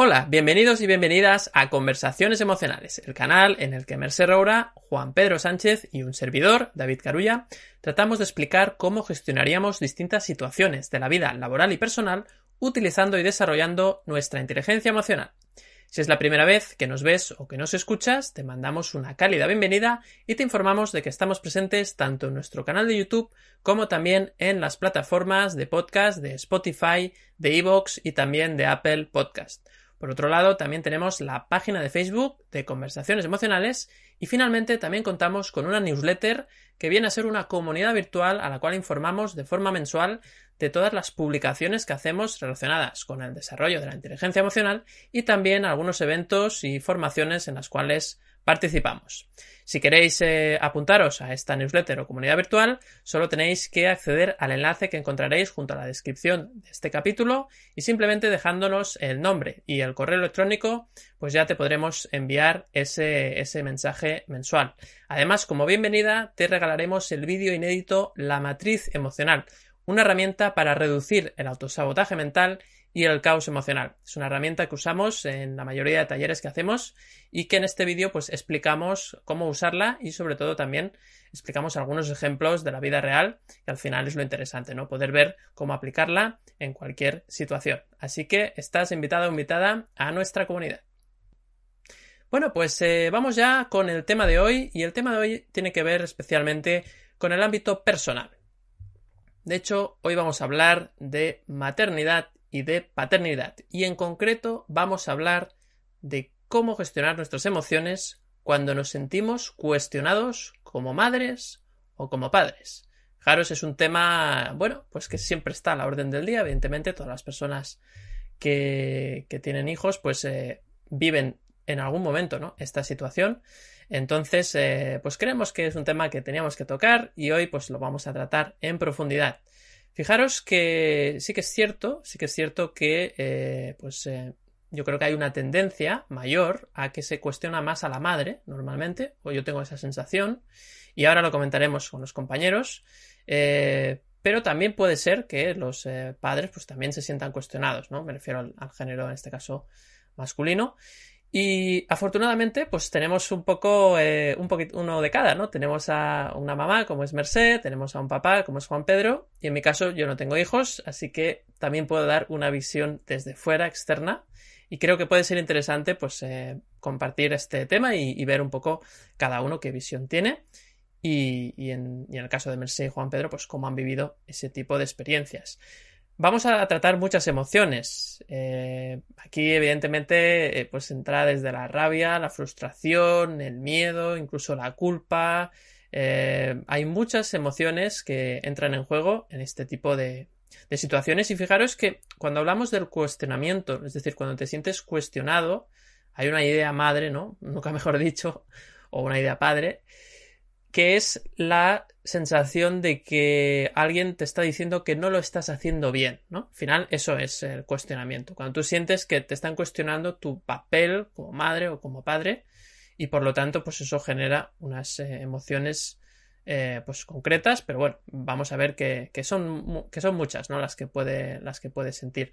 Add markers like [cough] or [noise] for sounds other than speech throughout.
Hola, bienvenidos y bienvenidas a Conversaciones Emocionales, el canal en el que Merced Roura, Juan Pedro Sánchez y un servidor, David Carulla, tratamos de explicar cómo gestionaríamos distintas situaciones de la vida laboral y personal utilizando y desarrollando nuestra inteligencia emocional. Si es la primera vez que nos ves o que nos escuchas, te mandamos una cálida bienvenida y te informamos de que estamos presentes tanto en nuestro canal de YouTube como también en las plataformas de podcast de Spotify, de Evox y también de Apple Podcast. Por otro lado, también tenemos la página de Facebook de Conversaciones Emocionales y finalmente también contamos con una newsletter que viene a ser una comunidad virtual a la cual informamos de forma mensual de todas las publicaciones que hacemos relacionadas con el desarrollo de la inteligencia emocional y también algunos eventos y formaciones en las cuales participamos. Si queréis eh, apuntaros a esta newsletter o comunidad virtual, solo tenéis que acceder al enlace que encontraréis junto a la descripción de este capítulo y simplemente dejándonos el nombre y el correo electrónico, pues ya te podremos enviar ese, ese mensaje mensual. Además, como bienvenida, te regalaremos el vídeo inédito La matriz emocional, una herramienta para reducir el autosabotaje mental y el caos emocional. Es una herramienta que usamos en la mayoría de talleres que hacemos y que en este vídeo pues explicamos cómo usarla y sobre todo también explicamos algunos ejemplos de la vida real que al final es lo interesante, ¿no? Poder ver cómo aplicarla en cualquier situación. Así que estás invitado o invitada a nuestra comunidad. Bueno, pues eh, vamos ya con el tema de hoy y el tema de hoy tiene que ver especialmente con el ámbito personal. De hecho, hoy vamos a hablar de maternidad y de paternidad. Y en concreto vamos a hablar de cómo gestionar nuestras emociones cuando nos sentimos cuestionados como madres o como padres. Fijaros, es un tema, bueno, pues que siempre está a la orden del día. Evidentemente, todas las personas que, que tienen hijos, pues eh, viven en algún momento, ¿no? Esta situación. Entonces, eh, pues creemos que es un tema que teníamos que tocar y hoy pues lo vamos a tratar en profundidad. Fijaros que sí que es cierto, sí que es cierto que eh, pues eh, yo creo que hay una tendencia mayor a que se cuestiona más a la madre normalmente, o yo tengo esa sensación, y ahora lo comentaremos con los compañeros, eh, pero también puede ser que los padres pues también se sientan cuestionados, ¿no? Me refiero al género en este caso masculino. Y afortunadamente, pues tenemos un poco, eh, un poquito, uno de cada, ¿no? Tenemos a una mamá como es Merced, tenemos a un papá como es Juan Pedro, y en mi caso yo no tengo hijos, así que también puedo dar una visión desde fuera, externa, y creo que puede ser interesante, pues, eh, compartir este tema y, ver un poco cada uno qué visión tiene, y, y, en, y en el caso de Merced y Juan Pedro, pues cómo han vivido ese tipo de experiencias. Vamos a tratar muchas emociones. Eh, aquí, evidentemente, eh, pues entra desde la rabia, la frustración, el miedo, incluso la culpa. Eh, hay muchas emociones que entran en juego en este tipo de, de situaciones. Y fijaros que cuando hablamos del cuestionamiento, es decir, cuando te sientes cuestionado, hay una idea madre, ¿no? Nunca mejor dicho, o una idea padre, que es la sensación de que alguien te está diciendo que no lo estás haciendo bien, ¿no? Al final, eso es el cuestionamiento. Cuando tú sientes que te están cuestionando tu papel como madre o como padre, y por lo tanto, pues eso genera unas eh, emociones eh, pues concretas, pero bueno, vamos a ver que, que, son, que son muchas, ¿no? Las que puede, las que puedes sentir.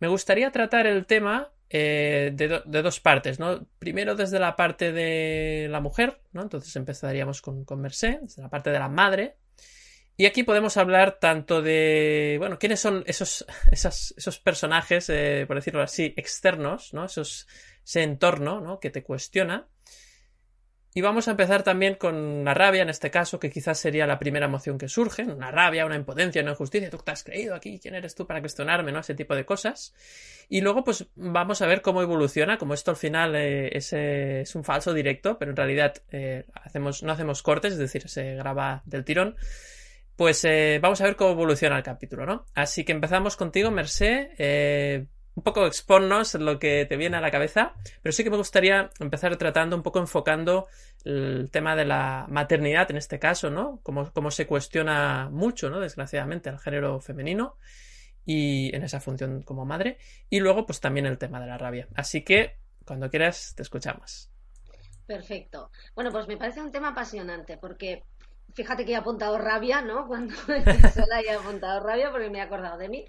Me gustaría tratar el tema eh, de, dos partes, ¿no? Primero desde la parte de la mujer, ¿no? Entonces empezaríamos con, con Merced, desde la parte de la madre. Y aquí podemos hablar tanto de, bueno, quiénes son esos, [laughs] esos personajes, eh, por decirlo así, externos, ¿no? Esos, ese entorno, ¿no? Que te cuestiona. Y vamos a empezar también con la rabia, en este caso, que quizás sería la primera emoción que surge, una rabia, una impotencia, una injusticia, tú te has creído aquí, ¿quién eres tú para cuestionarme? ¿no? Ese tipo de cosas. Y luego, pues vamos a ver cómo evoluciona, como esto al final eh, es, es, un falso directo, pero en realidad eh, hacemos, no hacemos cortes, es decir, se graba del tirón. Pues eh, vamos a ver cómo evoluciona el capítulo, ¿no? Así que empezamos contigo, Mercé. Un poco exponnos lo que te viene a la cabeza, pero sí que me gustaría empezar tratando un poco enfocando el tema de la maternidad en este caso, ¿no? Cómo, se cuestiona mucho, ¿no? Desgraciadamente, al género femenino y en esa función como madre. Y luego, pues también el tema de la rabia. Así que, cuando quieras, te escuchamos. Perfecto. Bueno, pues me parece un tema apasionante porque fíjate que he apuntado rabia, ¿no? [laughs] Cuando solo he apuntado rabia porque me he acordado de mí.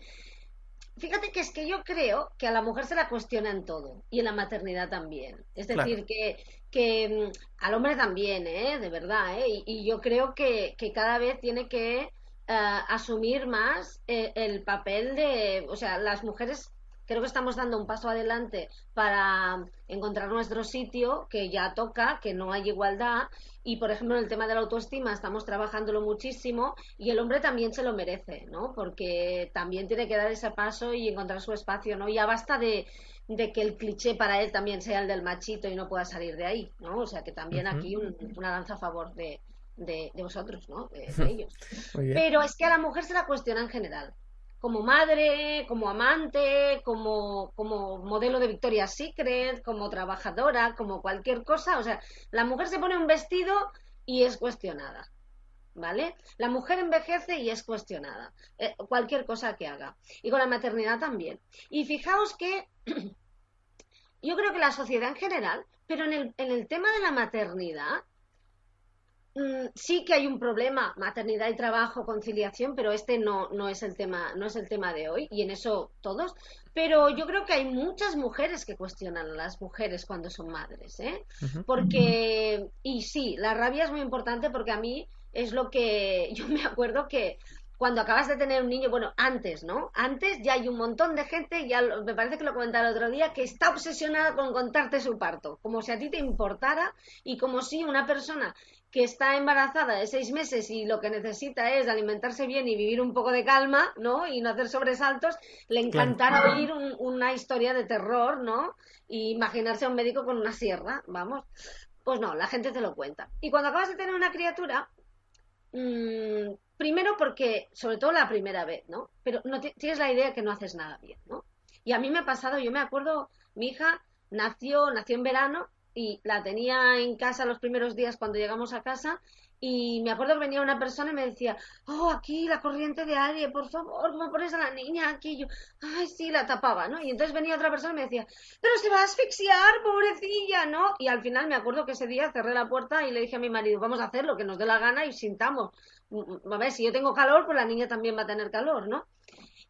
Fíjate que es que yo creo que a la mujer se la cuestiona en todo y en la maternidad también. Es decir, que, que mm, al hombre también, ¿eh? De verdad, ¿eh? Y, yo creo que, que, cada vez tiene que eh, asumir más eh, el papel de, o sea, las mujeres creo que estamos dando un paso adelante para encontrar nuestro sitio, que ya toca, que no hay igualdad. Y, por ejemplo, en el tema de la autoestima estamos trabajándolo muchísimo y el hombre también se lo merece, ¿no? Porque también tiene que dar ese paso y encontrar su espacio, ¿no? Ya basta de, que el cliché para él también sea el del machito y no pueda salir de ahí, ¿no? O sea, que también aquí una danza a favor de, de, vosotros, ¿no? De, de [laughs] ellos. Pero es que a la mujer se la cuestiona en general como madre, como amante, como, como modelo de Victoria's Secret, como trabajadora, como cualquier cosa. O sea, la mujer se pone un vestido y es cuestionada. ¿Vale? La mujer envejece y es cuestionada. Eh, cualquier cosa que haga. Y con la maternidad también. Y fijaos que [clears throat] yo creo que la sociedad en general, pero en el, en el tema de la maternidad, Mm, sí que hay un problema, maternidad y trabajo, conciliación, pero este no, no, es el tema, no es el tema de hoy, y en eso todos. Pero yo creo que hay muchas mujeres que cuestionan a las mujeres cuando son madres, ¿eh? Porque, y sí, la rabia es muy importante porque a mí es lo que [laughs] yo me acuerdo que cuando acabas de tener un niño, bueno, antes, ¿no? Antes ya hay un montón de gente, ya me parece que lo comentaba el otro día, que está obsesionada con contarte su parto, como si a ti te importara y como si una persona que está embarazada de seis meses y lo que necesita es alimentarse bien y vivir un poco de calma, ¿no? Y no hacer sobresaltos, le encantará oír una historia de terror, ¿no? Y imaginarse a un médico con una sierra, vamos. Pues no, la gente te lo cuenta. Y cuando acabas de tener una criatura, mmm, primero porque, sobre todo la primera vez, ¿no? Pero no tienes la idea que no haces nada bien, ¿no? Y a mí me ha pasado, yo me acuerdo, mi hija nació, nació en verano y la tenía en casa los primeros días cuando llegamos a casa y me acuerdo que venía una persona y me decía, oh, aquí la corriente de aire, por favor, ¿cómo pones a la niña aquí? Y yo, ay, sí, la tapaba, ¿no? Y entonces venía otra persona y me decía, pero se va a asfixiar, pobrecilla, ¿no? Y al final me acuerdo que ese día cerré la puerta y le dije a mi marido, vamos a hacer lo que nos dé la gana y sintamos. Mm, mm, a ver, si yo tengo calor, pues la niña también va a tener calor, ¿no?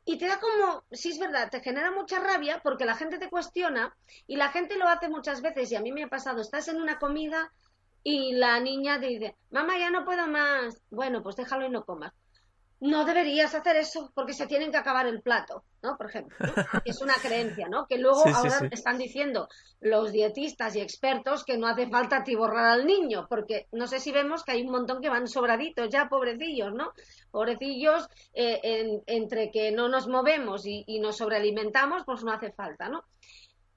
Y te da como, sí es verdad, te genera mucha rabia porque la gente te cuestiona y la gente lo hace muchas veces y a mí me ha pasado, estás en una comida y la niña te dice, mamá, ya no puedo más. Bueno, pues déjalo y no comas no deberías hacer eso porque se tienen que acabar el plato, ¿no? Por ejemplo, es una creencia, ¿no? Que luego ahora están diciendo los dietistas y expertos que no hace falta atiborrar al niño, porque no sé si vemos que hay un montón que van sobraditos ya, pobrecillos, ¿no? Pobrecillos, eh, entre que no nos movemos y, y, nos sobrealimentamos, pues no hace falta, ¿no?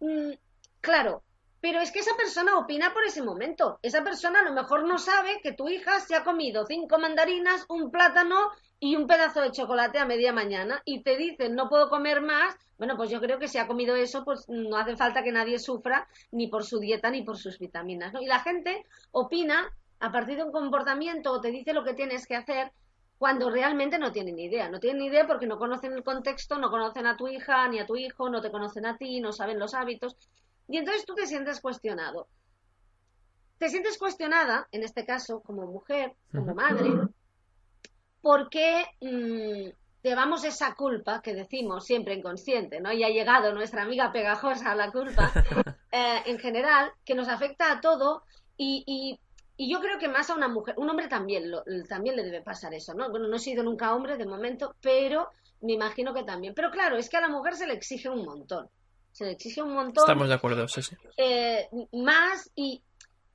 Mm, claro, pero es que esa persona opina por ese momento. Esa persona a lo mejor no sabe que tu hija se ha comido cinco mandarinas, un plátano y un pedazo de chocolate a media mañana y te dicen no puedo comer más, bueno, pues yo creo que si ha comido eso, pues no hace falta que nadie sufra ni por su dieta ni por sus vitaminas. ¿no? Y la gente opina a partir de un comportamiento o te dice lo que tienes que hacer cuando realmente no tienen idea. No tienen idea porque no conocen el contexto, no conocen a tu hija ni a tu hijo, no te conocen a ti, no saben los hábitos. Y entonces tú te sientes cuestionado. Te sientes cuestionada, en este caso, como mujer, como madre, porque mm, llevamos esa culpa que decimos siempre inconsciente, ¿no? Y ha llegado nuestra amiga pegajosa a la culpa, [laughs] eh, en general, que nos afecta a todo y, y, yo creo que más a una mujer, un hombre también, también le debe pasar eso, ¿no? Bueno, no he sido nunca hombre de momento, pero me imagino que también. Pero claro, es que a la mujer se le exige un montón. Se le exige un montón. Estamos de acuerdo, sí, sí. Eh, más y,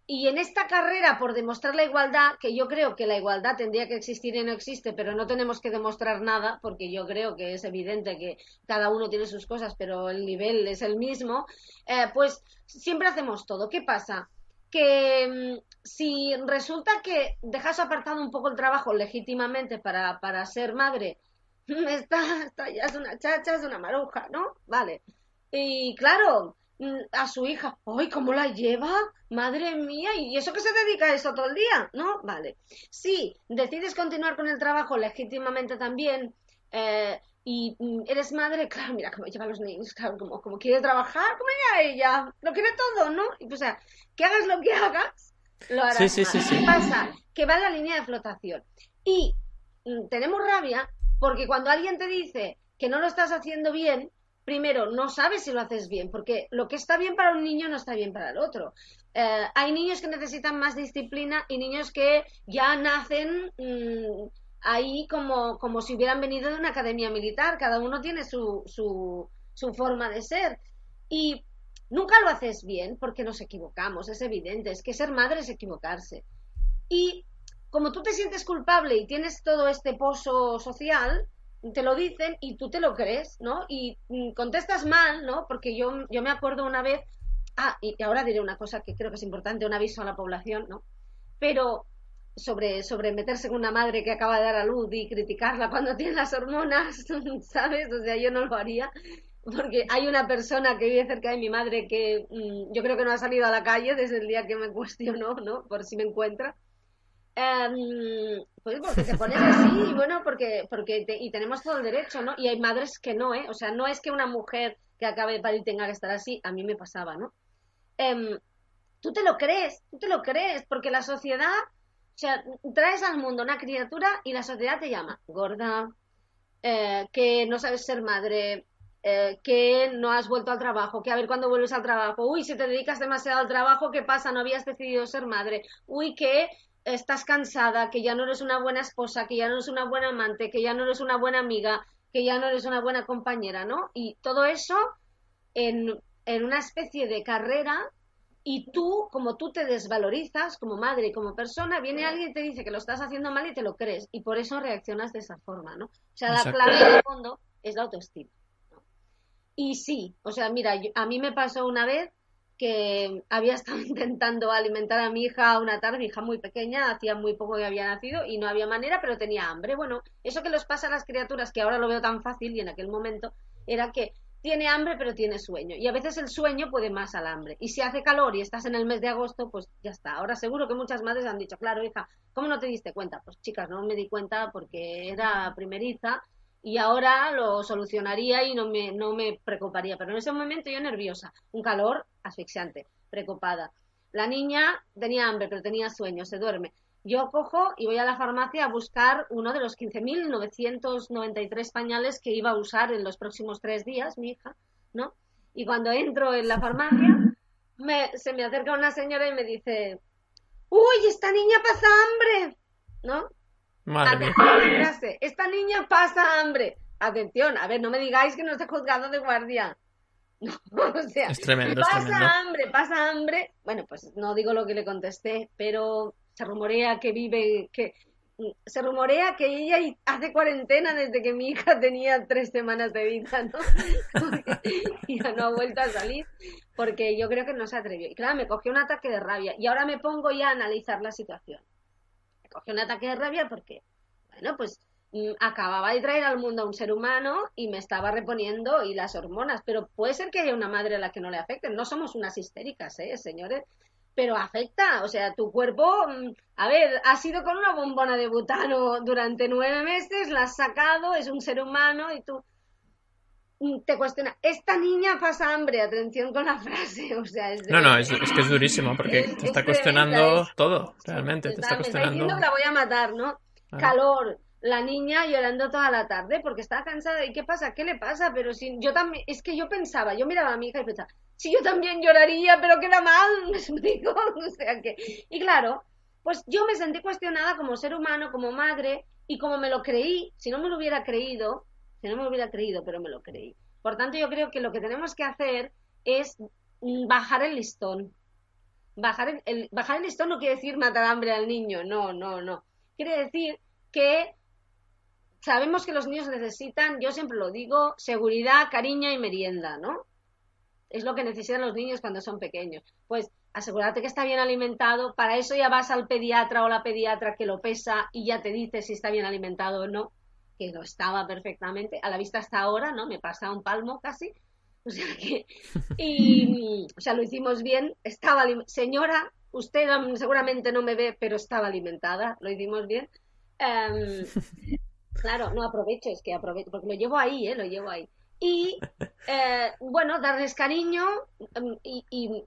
y en esta carrera por demostrar la igualdad, que yo creo que la igualdad tendría que existir y no existe, pero no tenemos que demostrar nada, porque yo creo que es evidente que cada uno tiene sus cosas, pero el nivel es el mismo, eh, pues siempre hacemos todo. ¿Qué pasa? Que mm, si resulta que dejas apartado un poco el trabajo legítimamente para, para ser madre, [laughs] esta, esta ya es una chacha, es una maruja, ¿no? Vale. Y claro, Mm, a su hija. ¡Ay, cómo la lleva! Madre mía, ¿y eso que se dedica a eso todo el día? ¿No? Vale. Si decides continuar con el trabajo legítimamente también eh, y mm, eres madre, [laughs] claro, mira cómo lleva a los niños, claro, como, como quiere trabajar, como ella, ella, lo quiere todo, ¿no? Y pues, o sea, que hagas lo que hagas, lo harás. Sí, sí, sí, sí. ¿Qué pasa? Que va en la línea de flotación. Y mm, tenemos rabia porque cuando alguien te dice que no lo estás haciendo bien, primero, no sabes si lo haces bien, porque lo que está bien para un niño no está bien para el otro. Eh, hay niños que necesitan más disciplina y niños que ya nacen mm, ahí como, como si hubieran venido de una academia militar. Cada uno tiene su, su, su forma de ser. Y nunca lo haces bien porque nos equivocamos, es evidente. Es que ser madre es equivocarse. Y como tú te sientes culpable y tienes todo este pozo social, te lo dicen y tú te lo crees, ¿no? Y mm, contestas mal, ¿no? Porque yo, yo me acuerdo una vez, ah, y ahora diré una cosa que creo que es importante, un aviso a la población, ¿no? Pero sobre, sobre meterse con una madre que acaba de dar a luz y criticarla cuando [laughs] tiene las hormonas, [laughs] ¿sabes? O sea, yo no lo haría, porque hay una persona que vive cerca de mi madre que mm, yo creo que no ha salido a la calle desde el día que me cuestionó, ¿no? Por si me encuentra. Em, pues porque te pones así, y bueno, porque, porque y tenemos todo el derecho, ¿no? Y hay madres que no, ¿eh? O sea, no es que una mujer que acabe de parir tenga que estar así, a mí me pasaba, ¿no? Em, tú te lo crees, tú te lo crees, porque la sociedad, o sea, traes al mundo una criatura y la sociedad te llama gorda, eh, que no sabes ser madre, eh, que no has vuelto al trabajo, que a ver cuándo vuelves al trabajo, uy, si te dedicas demasiado al trabajo, ¿qué pasa? No habías decidido ser madre, uy, que estás cansada, que ya no eres una buena esposa, que ya no eres una buena amante, que ya no eres una buena amiga, que ya no eres una buena compañera, ¿no? Y todo eso en, en una especie de carrera y tú, como tú te desvalorizas como madre y como persona, viene alguien y te dice que lo estás haciendo mal y te lo crees y por eso reaccionas de esa forma, ¿no? O sea, la clave de fondo es la autoestima. Y sí, o sea, mira, a mí me pasó una vez que había estado [laughs] intentando alimentar a mi hija una tarde, mi hija muy pequeña, hacía muy poco que había nacido y no había manera, pero tenía hambre. Bueno, eso que les pasa a las criaturas, que ahora lo veo tan fácil y en aquel momento, era que tiene hambre pero tiene sueño. Y a veces el sueño puede más al hambre. Y si hace calor y estás en el mes de agosto, pues ya está. Ahora seguro que muchas madres han dicho, claro, hija, ¿cómo no te diste cuenta? Pues chicas, no me di cuenta porque era primeriza y ahora lo solucionaría y no me, no me preocuparía. Pero en ese momento yo nerviosa, un calor asfixiante, preocupada. La niña tenía hambre, pero tenía sueño, se duerme. Yo cojo y voy a la farmacia a buscar uno de los 15.993 pañales que iba a usar en los próximos tres días, mi hija, ¿no? Y cuando entro en la farmacia, me, se me acerca una señora y me dice, uy, esta niña pasa hambre, ¿no? Madre Esta niña pasa hambre. Atención, a ver, no me digáis que no estoy juzgando de guardia. [laughs] No, o sea, es tremendo, pasa hambre, pasa hambre. Bueno, pues no digo lo que le contesté, pero se rumorea que vive, que se rumorea que ella hace cuarentena desde que mi hija tenía tres semanas de vida, ¿no? [laughs] y ya no ha vuelto a salir porque yo creo que no se atrevió. Y claro, me cogió un ataque de rabia y ahora me pongo ya a analizar la situación cogió un ataque de rabia porque, bueno, pues mm, acababa de traer al mundo a un ser humano y me estaba reponiendo y las hormonas, pero puede ser que haya una madre a la que no le afecten, no somos unas histéricas, ¿eh, señores? Pero afecta, o sea, tu cuerpo, mm, a ver, ha sido con una bombona de butano durante nueve meses, la has sacado, es un ser humano y tú te cuestiona, esta niña pasa hambre, atención con la frase, o sea, No, no, es, que es durísimo porque te está cuestionando todo, realmente, te está cuestionando... Me la voy a matar, ¿no? Calor, la niña llorando toda la tarde porque está cansada, ¿y qué pasa? ¿Qué le pasa? Pero si yo también, es que yo pensaba, yo miraba a mi hija y pensaba, si yo también lloraría, pero queda mal, [laughs] me explico, o sea que... Y claro, pues yo me sentí cuestionada como ser humano, como madre, y como me lo creí, si no me lo hubiera creído, no me hubiera creído, pero me lo creí. Por tanto, yo creo que lo que tenemos que hacer es bajar el listón. Bajar el, bajar el listón no quiere decir matar hambre al niño, no, no, no. Quiere decir que sabemos que los niños necesitan, yo siempre lo digo, seguridad, cariño y merienda, ¿no? Es lo que necesitan los niños cuando son pequeños. Pues asegúrate que está bien alimentado, para eso ya vas al pediatra o la pediatra que lo pesa y ya te dice si está bien alimentado o no que lo estaba perfectamente, a la vista hasta ahora, ¿no? Me pasa un palmo casi. O sea que, y, o sea, lo hicimos bien, estaba, señora, usted seguramente no me ve, pero estaba alimentada, lo hicimos bien. Em, claro, no aprovecho, es que aprovecho, porque lo llevo ahí, ¿eh? Lo llevo ahí. Y, eh, bueno, darles cariño em, y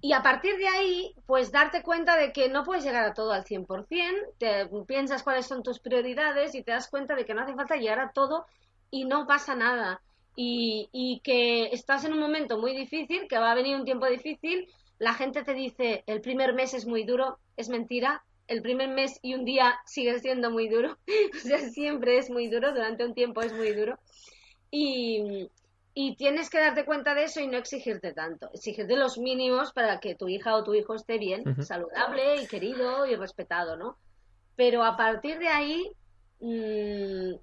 y, a partir de ahí, pues darte cuenta de que no puedes llegar a todo al 100%, te piensas cuáles son tus prioridades y te das cuenta de que no hace falta llegar a todo y no pasa nada. Y, y que estás en un momento muy difícil, que va a venir un tiempo difícil, la gente te dice el primer mes es muy duro, es mentira, el primer mes y un día sigue siendo muy duro, [laughs] o sea, siempre es muy duro, durante un tiempo es muy duro. Y, y tienes que darte cuenta de eso y no exigirte tanto. Exigirte los mínimos para que tu hija o tu hijo esté bien, saludable y querido y respetado, ¿no? Pero a partir de ahí, mmm,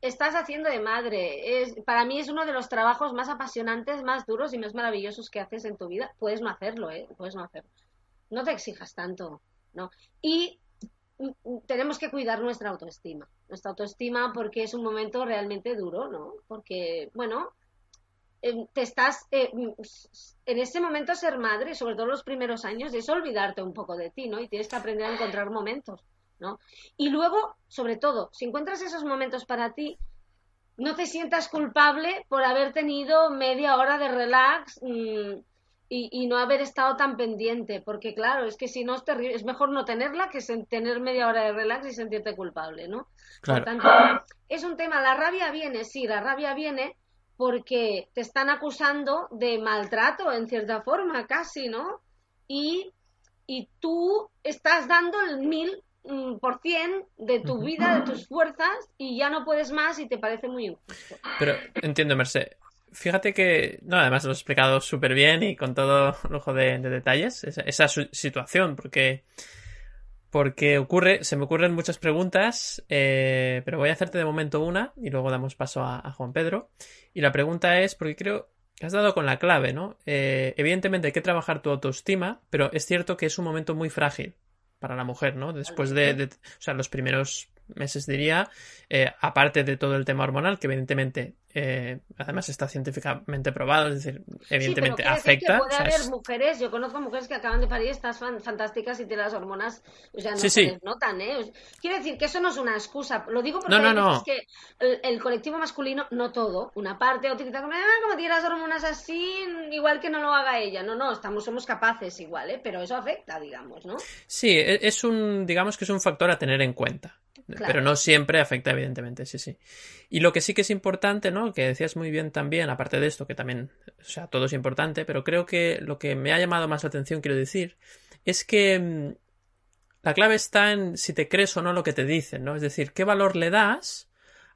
estás haciendo de madre. Es, para mí es uno de los trabajos más apasionantes, más duros y más maravillosos que haces en tu vida. Puedes no hacerlo, ¿eh? Puedes no hacerlo. No te exijas tanto, ¿no? Y tenemos que cuidar nuestra autoestima. Nuestra autoestima porque es un momento realmente duro, ¿no? Porque, bueno, te estás eh, en ese momento ser madre, sobre todo los primeros años, es olvidarte un poco de ti, ¿no? Y tienes que aprender a encontrar momentos. ¿no? Y luego, sobre todo, si encuentras esos momentos para ti, no te sientas culpable por haber tenido media hora de relax mm, y, no haber estado tan pendiente, porque claro, es que si no es terrible, es mejor no tenerla que tener media hora de relax y sentirte culpable, ¿no? Por tanto, es un tema, la rabia viene, sí, la rabia viene porque te están acusando de maltrato en cierta forma, casi, ¿no? Y, y tú estás dando el mil Mm, por cien de tu vida, de tus fuerzas, y ya no puedes más y te parece muy injusto. Pero entiendo, Merced. Fíjate que, no, además lo he explicado súper bien y con todo lujo de, detalles, esa, situación, porque, porque ocurre, se me ocurren muchas preguntas, eh, pero voy a hacerte de momento una y luego damos paso a, Juan Pedro. Y la pregunta es, porque creo que has dado con la clave, ¿no? Eh, evidentemente hay que trabajar tu autoestima, pero es cierto que es un momento muy frágil para la mujer, ¿no? Después de, de, o sea, los primeros meses diría, eh, aparte de todo el tema hormonal, que evidentemente eh, además está científicamente probado, es decir, evidentemente sí, afecta. Que puede haber mujeres, yo conozco mujeres que acaban de parir, estás fantásticas y tienen las hormonas, o sea, no se les notan, ¿eh? Quiero decir que eso no es una excusa, lo digo porque no, que el, colectivo masculino, no todo, una parte utiliza como, ah, como tiene las hormonas así, igual que no lo haga ella, no, no, estamos, somos capaces igual, ¿eh? Pero eso afecta, digamos, ¿no? Sí, e, es un, digamos que es un factor a tener en cuenta. Pero no siempre afecta, evidentemente, sí, sí. Y lo que sí que es importante, ¿no? Que decías muy bien también, aparte de esto, que también, o sea, todo es importante, pero creo que lo que me ha llamado más la atención, quiero decir, es que mm, la clave está en si te crees o no lo que te dicen, ¿no? Es decir, qué valor le das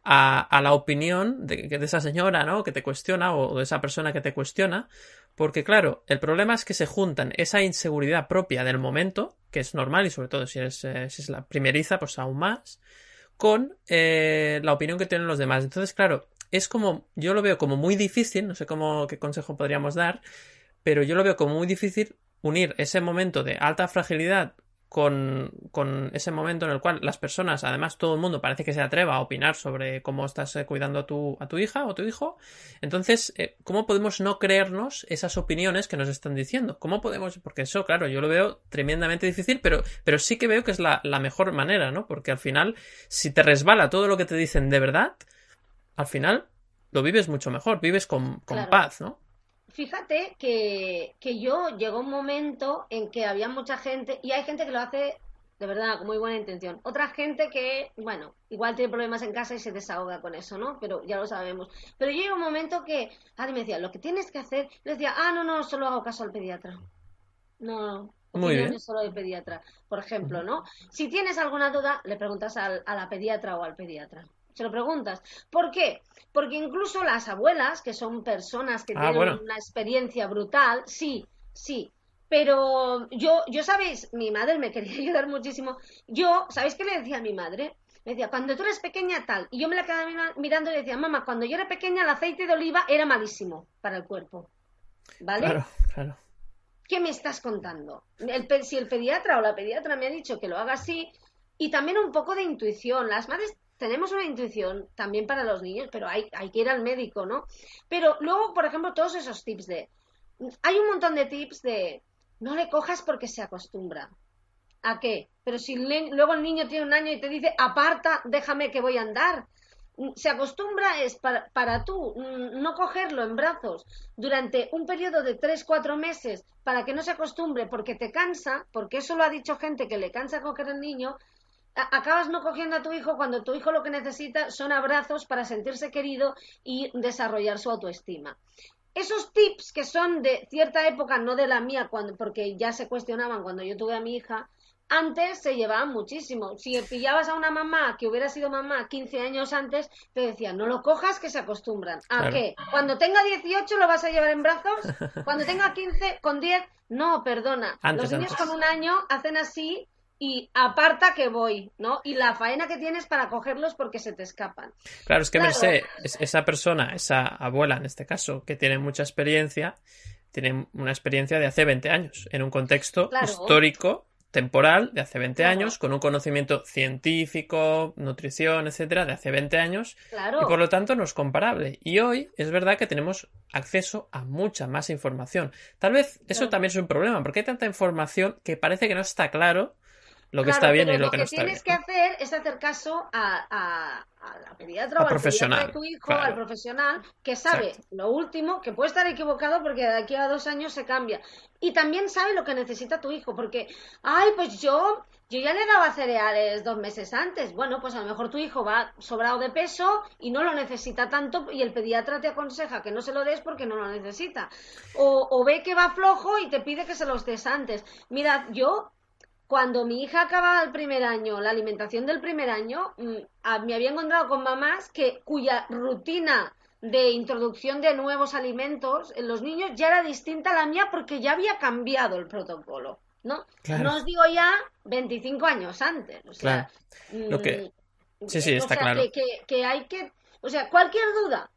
a, a la opinión de, de, esa señora, ¿no? Que te cuestiona o de esa persona que te cuestiona, porque claro, el problema es que se juntan esa inseguridad propia del momento, que es normal y sobre todo si es, eh, si es la primeriza, pues aún más, con eh, la opinión que tienen los demás. Entonces, claro, es como, yo lo veo como muy difícil, no sé cómo, qué consejo podríamos dar, pero yo lo veo como muy difícil unir ese momento de alta fragilidad con, con, ese momento en el cual las personas, además todo el mundo parece que se atreva a opinar sobre cómo estás eh, cuidando a tu, a tu hija o tu hijo. Entonces, eh, ¿cómo podemos no creernos esas opiniones que nos están diciendo? ¿Cómo podemos? Porque eso, claro, yo lo veo tremendamente difícil, pero, pero sí que veo que es la, la mejor manera, ¿no? Porque al final, si te resbala todo lo que te dicen de verdad, al final lo vives mucho mejor, vives con, con paz, ¿no? Fíjate que, que yo llegó un momento en que había mucha gente, y hay gente que lo hace de verdad, con muy buena intención. Otra gente que, bueno, igual tiene problemas en casa y se desahoga con eso, ¿no? Pero ya lo sabemos. Pero yo llegó un momento que Ari me decía, lo que tienes que hacer, le decía, ah, no, no, solo hago caso al pediatra. No, muy bien. solo del pediatra, por ejemplo, ¿no? Si tienes alguna duda, le preguntas al, a la pediatra o al pediatra se lo preguntas. ¿Por qué? Porque incluso las abuelas, que son personas que ah, tienen una experiencia brutal, sí, sí. Pero yo, yo sabéis, mi madre me quería [laughs] ayudar muchísimo. Yo, ¿sabéis qué le decía a mi madre? Me decía, cuando tú eres pequeña, tal. Y yo me la quedaba mirando y decía, mamá, cuando yo era pequeña, el aceite de oliva era malísimo para el cuerpo. ¿Vale? Claro, claro. ¿Qué me estás contando? El, si el pediatra o la pediatra me ha dicho que lo haga así, y también un poco de intuición. Las madres tenemos una intuición también para los niños, pero hay, hay que ir al médico, ¿no? Pero luego, por ejemplo, todos esos tips de... Hay un montón de tips de... No le cojas porque se acostumbra. ¿A qué? Pero si luego el niño tiene un año y te dice, aparta, déjame que voy a andar. Se acostumbra es para, para tú no cogerlo en brazos durante un periodo de 3, 4 meses para que no se acostumbre porque te cansa, porque eso lo ha dicho gente que le cansa coger al niño, acabas no cogiendo a tu hijo cuando tu hijo lo que necesita son abrazos para sentirse querido y desarrollar su autoestima. Esos tips que son de cierta época, no de la mía, cuando, porque ya se cuestionaban cuando yo tuve a mi hija, antes se llevaban muchísimo. Si pillabas a una mamá que hubiera sido mamá 15 años antes, te decían, no lo cojas que se acostumbran. ¿A qué? Cuando tenga 18 lo vas a llevar en brazos, [laughs] cuando tenga 15 con 10, no, perdona. Los niños con un año hacen así y aparta que voy, ¿no? Y la faena que tienes para cogerlos porque se te escapan. Claro, es que me sé, esa persona, esa abuela en este caso, que tiene mucha experiencia, tiene una experiencia de hace 20 años, en un contexto histórico temporal de hace 20 años, con un conocimiento científico, nutrición, etcétera, de hace 20 años. Y por lo tanto no es comparable. Y hoy es verdad que tenemos acceso a mucha más información. Tal vez eso también es un problema, porque hay tanta información que parece que no está claro lo que está bien y lo, que, no está bien. Lo que tienes que hacer es hacer caso a, la pediatra o al pediatra de tu hijo, al profesional, que sabe lo último, que puede estar equivocado porque de aquí a dos años se cambia. Y también sabe lo que necesita tu hijo, porque, ay, pues yo, yo ya le daba cereales dos meses antes. Bueno, pues a lo mejor tu hijo va sobrado de peso y no lo necesita tanto y el pediatra te aconseja que no se lo des porque no lo necesita. O, o ve que va flojo y te pide que se los des antes. Mira, yo cuando mi hija acababa el primer año, la alimentación del primer año, mm, me había encontrado con mamás que cuya rutina de introducción de nuevos alimentos en los niños ya era distinta a la mía porque ya había cambiado el protocolo, ¿no? No os digo ya 25 años antes, o sea, Lo que... Mm, sí, sí, está claro. Que, hay que, o sea, cualquier duda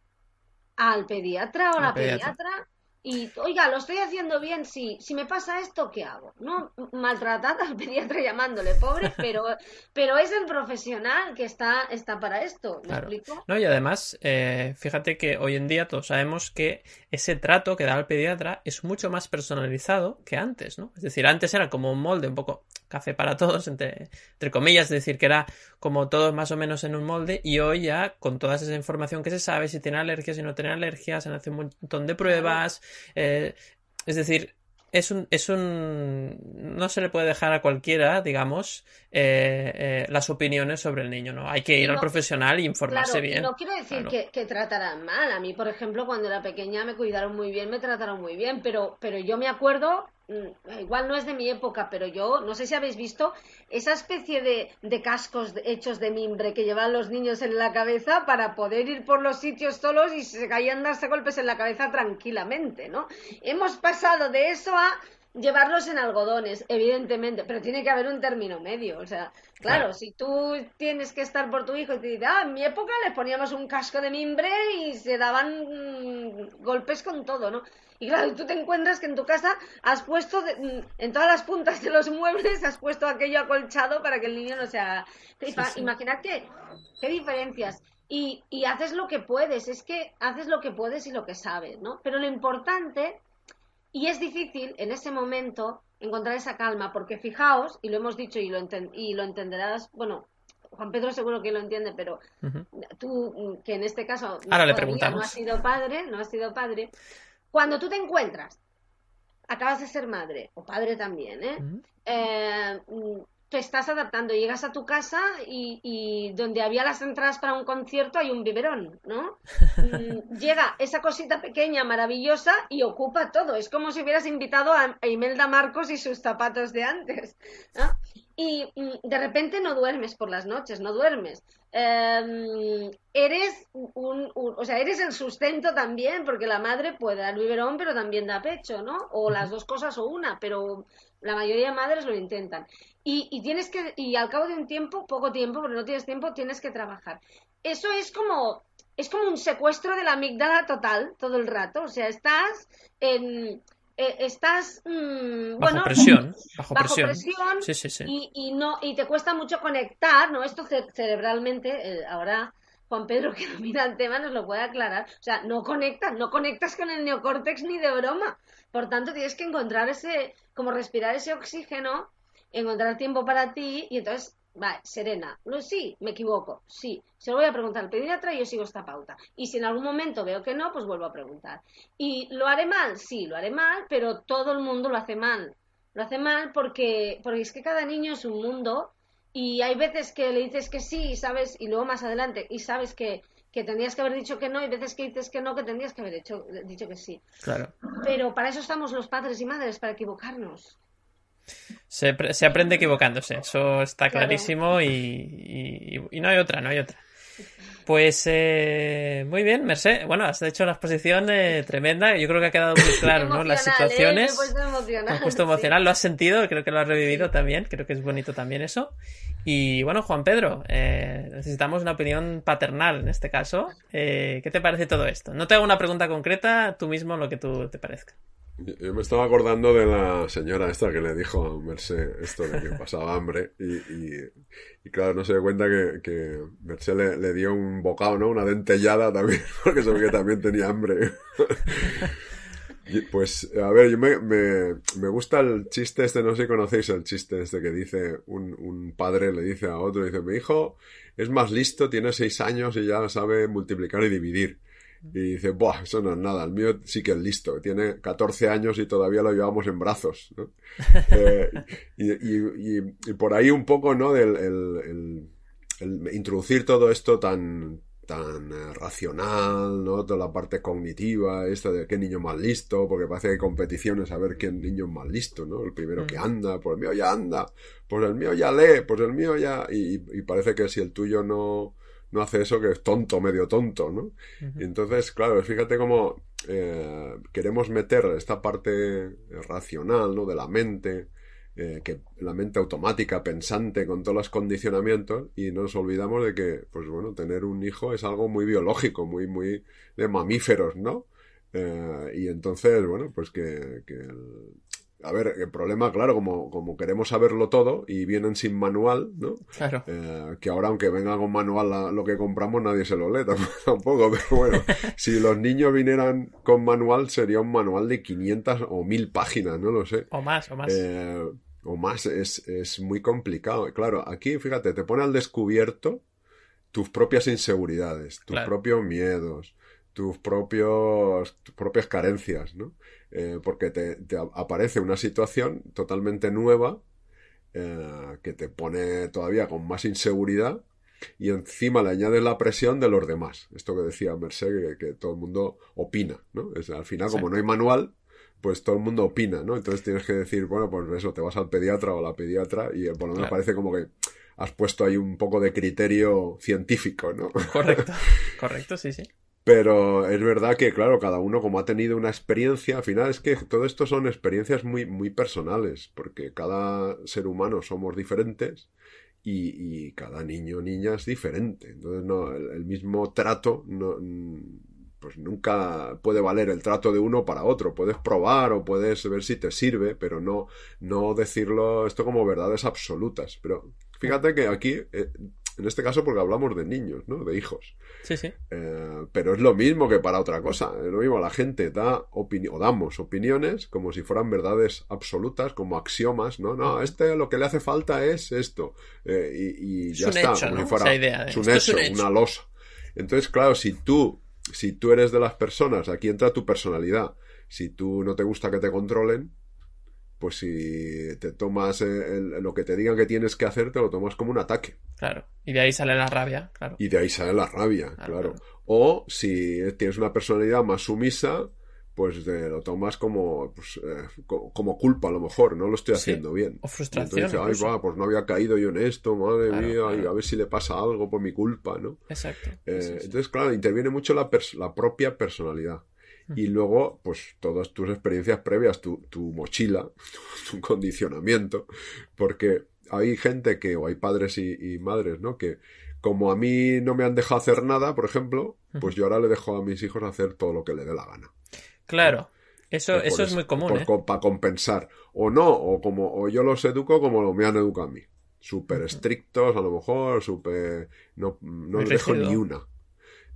al pediatra o a la pediatra y, oiga, lo estoy haciendo bien, sí. Si me pasa esto, ¿qué hago? No maltratar al [laughs] pediatra llamándole pobre, pero, pero es el profesional que está, está para esto. ¿Me explico? No, y además, eh, fíjate que hoy en día todos sabemos que ese trato que da el pediatra es mucho más personalizado que antes, ¿no? Es decir, antes era como un molde un poco café para todos, entre, entre comillas, es decir, que era como todos más o menos en un molde, y hoy ya con toda esa información que se sabe, si tiene alergias, si no tiene alergias, se hace un montón de pruebas, eh, es decir, es un, es un. No se le puede dejar a cualquiera, digamos, eh, eh, las opiniones sobre el niño, ¿no? Hay que ir al profesional e informarse bien. No quiero decir que, que, tratarán mal. A mí, por ejemplo, cuando era pequeña me cuidaron muy bien, me trataron muy bien, pero, pero yo me acuerdo igual no es de mi época, pero yo no sé si habéis visto esa especie de, de, cascos hechos de mimbre que llevan los niños en la cabeza para poder ir por los sitios solos y se caían darse golpes en la cabeza tranquilamente, ¿no? Hemos pasado de eso a llevarlos en algodones, evidentemente, pero tiene que haber un término medio. O sea, claro, si tú tienes que estar por tu hijo y te dices, ah, en mi época le poníamos un casco de mimbre y se daban mm, golpes con todo, ¿no? Y claro, tú te encuentras que en tu casa has puesto, mm, en todas las puntas de los muebles, has puesto aquello acolchado para que el niño no sea... Imaginad qué diferencias. Y, y haces lo que puedes, es que haces lo que puedes y lo que sabes, ¿no? Pero lo importante y es difícil en ese momento encontrar esa calma, porque fijaos, y lo hemos dicho y lo, y lo entenderás, bueno, Juan Pedro seguro que lo entiende, pero tú, que en este caso Ahora le preguntamos. no has sido padre, no has sido padre, cuando tú te encuentras, acabas de ser madre, o padre también, ¿eh? eh te estás adaptando, llegas a tu casa y, donde había las entradas para un concierto hay un biberón, ¿no? Mm, llega esa cosita pequeña, maravillosa y ocupa todo. Es como si hubieras invitado a Imelda Marcos y sus zapatos de antes. Y de repente no duermes por las noches, no duermes. Em, eres un, o sea, eres el sustento también, porque la madre puede dar biberón, pero también da pecho, ¿no? O las dos cosas o una, pero la mayoría de madres lo intentan. Y, tienes que, y al cabo de un tiempo, poco tiempo, porque no tienes tiempo, tienes que trabajar. Eso es como, es como un secuestro de la amígdala total todo el rato. O sea, estás en, eh, estás mm, bajo presión [laughs] bajo, presión, Y, no y te cuesta mucho conectar no esto cerebralmente eh, ahora Juan Pedro [laughs] que domina el tema nos lo puede aclarar. O sea no conectas no conectas con el neocórtex ni de broma. Por tanto tienes que encontrar ese como respirar ese oxígeno encontrar tiempo para ti y entonces Vale, serena. No, sí, me equivoco. Sí, se lo voy a preguntar al pediatra y yo sigo esta pauta. Y si en algún momento veo que no, pues vuelvo a preguntar. ¿Y lo haré mal? Sí, lo haré mal, pero todo el mundo lo hace mal. Lo hace mal porque, porque es que cada niño es un mundo y hay veces que le dices que sí y sabes, y luego más adelante, y sabes que, que tendrías que haber dicho que no, y veces que dices que no, que tendrías que haber hecho, dicho que sí. Claro. Pero para eso estamos los padres y madres, para equivocarnos. Se, se aprende equivocándose, eso está clarísimo y, y, no hay otra, no hay otra. Pues eh, muy bien, Merced. Bueno, has hecho una exposición eh, tremenda. Yo creo que ha quedado muy [laughs] claro, ¿no? Las situaciones. ¿eh? Me he puesto emocional. Me puesto emocional. Lo has sentido, creo que lo has revivido también. Creo que es bonito también eso. Y bueno, Juan Pedro, eh, necesitamos una opinión paternal en este caso. Eh, ¿Qué te parece todo esto? No te hago una pregunta concreta, tú mismo lo que tú te parezca. Yo me estaba acordando de la señora esta que le dijo a Merced esto de que pasaba hambre y, y, claro, no se dio cuenta que, que Merced le, le, dio un bocado, ¿no? Una dentellada también, [laughs] porque se que también tenía hambre. Pues, a ver, yo me, me, me, gusta el chiste este, no sé si conocéis el chiste este que dice un, un padre le dice a otro, dice, mi hijo es más listo, tiene seis años y ya sabe multiplicar y dividir. Y dice, Buah, eso no es nada, el mío sí que es listo, tiene 14 años y todavía lo llevamos en brazos. ¿no? [laughs] eh, y, y, y, por ahí un poco, ¿no? Del el, el, el introducir todo esto tan, tan eh, racional, ¿no? Toda la parte cognitiva, esta de qué niño más listo, porque parece que hay competiciones a ver qué niño es más listo, ¿no? El primero que anda, pues el mío ya anda, pues el mío ya lee, pues el mío ya... Y, y parece que si el tuyo no, no hace eso, que es tonto, medio tonto, ¿no? Y entonces, claro, fíjate cómo eh, queremos meter esta parte racional, ¿no? De la mente, eh, que la mente automática, pensante, con todos los condicionamientos, y nos olvidamos de que, pues bueno, tener un hijo es algo muy biológico, muy, muy de mamíferos, ¿no? Eh, y entonces, bueno, pues que, que el, a ver, el problema, claro, como, como queremos saberlo todo y vienen sin manual, ¿no? Claro. Eh, que ahora, aunque venga con manual la, lo que compramos, nadie se lo lee [laughs] tampoco. Pero bueno, [laughs] si los niños vinieran con manual, sería un manual de 500 o 1000 páginas, no lo sé. O más, o más. Eh, o más, es, es muy complicado. Claro, aquí, fíjate, te pone al descubierto tus propias inseguridades, tus Claro. propios miedos, tus propios, tus propias carencias, ¿no? Eh, porque te, te aparece una situación totalmente nueva eh, que te pone todavía con más inseguridad y encima le añades la presión de los demás. Esto que decía Merced, que, que todo el mundo opina, ¿no? Es, al final, como no hay manual, pues todo el mundo opina, ¿no? Entonces tienes que decir, bueno, pues eso, te vas al pediatra o a la pediatra y eh, por lo menos Claro. parece como que has puesto ahí un poco de criterio científico, ¿no? Correcto, [laughs] correcto, sí, sí. Pero es verdad que, claro, cada uno como ha tenido una experiencia, al final es que todo esto son experiencias muy, muy personales, porque cada ser humano somos diferentes y, y cada niño o niña es diferente. Entonces, no, el, mismo trato no, mm, pues nunca puede valer el trato de uno para otro. Puedes probar o puedes ver si te sirve, pero no, no decirlo esto como verdades absolutas. Pero fíjate que aquí, eh, en este caso, porque hablamos de niños, ¿no? De hijos. Sí, sí. Eh, pero es lo mismo que para otra cosa. Es lo mismo, la gente da opinión, o damos opiniones como si fueran verdades absolutas, como axiomas, ¿no? No, este lo que le hace falta es esto. Eh, y, y Es ya un está, hecho, como ¿no? si fuera Esa idea de, es un es un hecho. una losa. Entonces, claro, si tú, si tú eres de las personas, aquí entra tu personalidad. Si tú no te gusta que te controlen, pues si te tomas eh, el- lo que te digan que tienes que hacer, te lo tomas como un ataque. Claro. Y de ahí sale la rabia, claro. Y de ahí sale la rabia, Claro, claro. claro. O si tienes una personalidad más sumisa, pues te lo tomas como, pues, eh, co- como culpa a lo mejor, no lo estoy Sí. haciendo bien. O frustración. entonces dices, ay, va, pues no había caído yo en esto, madre Claro, mía, y a ver si le pasa algo por mi culpa, ¿no? Exacto. Eh, Sí, sí. Entonces, claro, interviene mucho la propia personalidad. Y luego, pues todas tus experiencias previas, tu, tu mochila, [laughs] tu condicionamiento, porque hay gente que, o hay padres y, y madres, ¿no? Que como a mí no me han dejado hacer nada, por ejemplo, pues yo ahora le dejo a mis hijos hacer todo lo que le dé la gana. Claro. Eso, eso es muy común, por- ¿eh? Para compensar. O no, o como o yo los educo como me han educado a mí. Súper estrictos, a lo mejor, súper... No, no dejo ni una.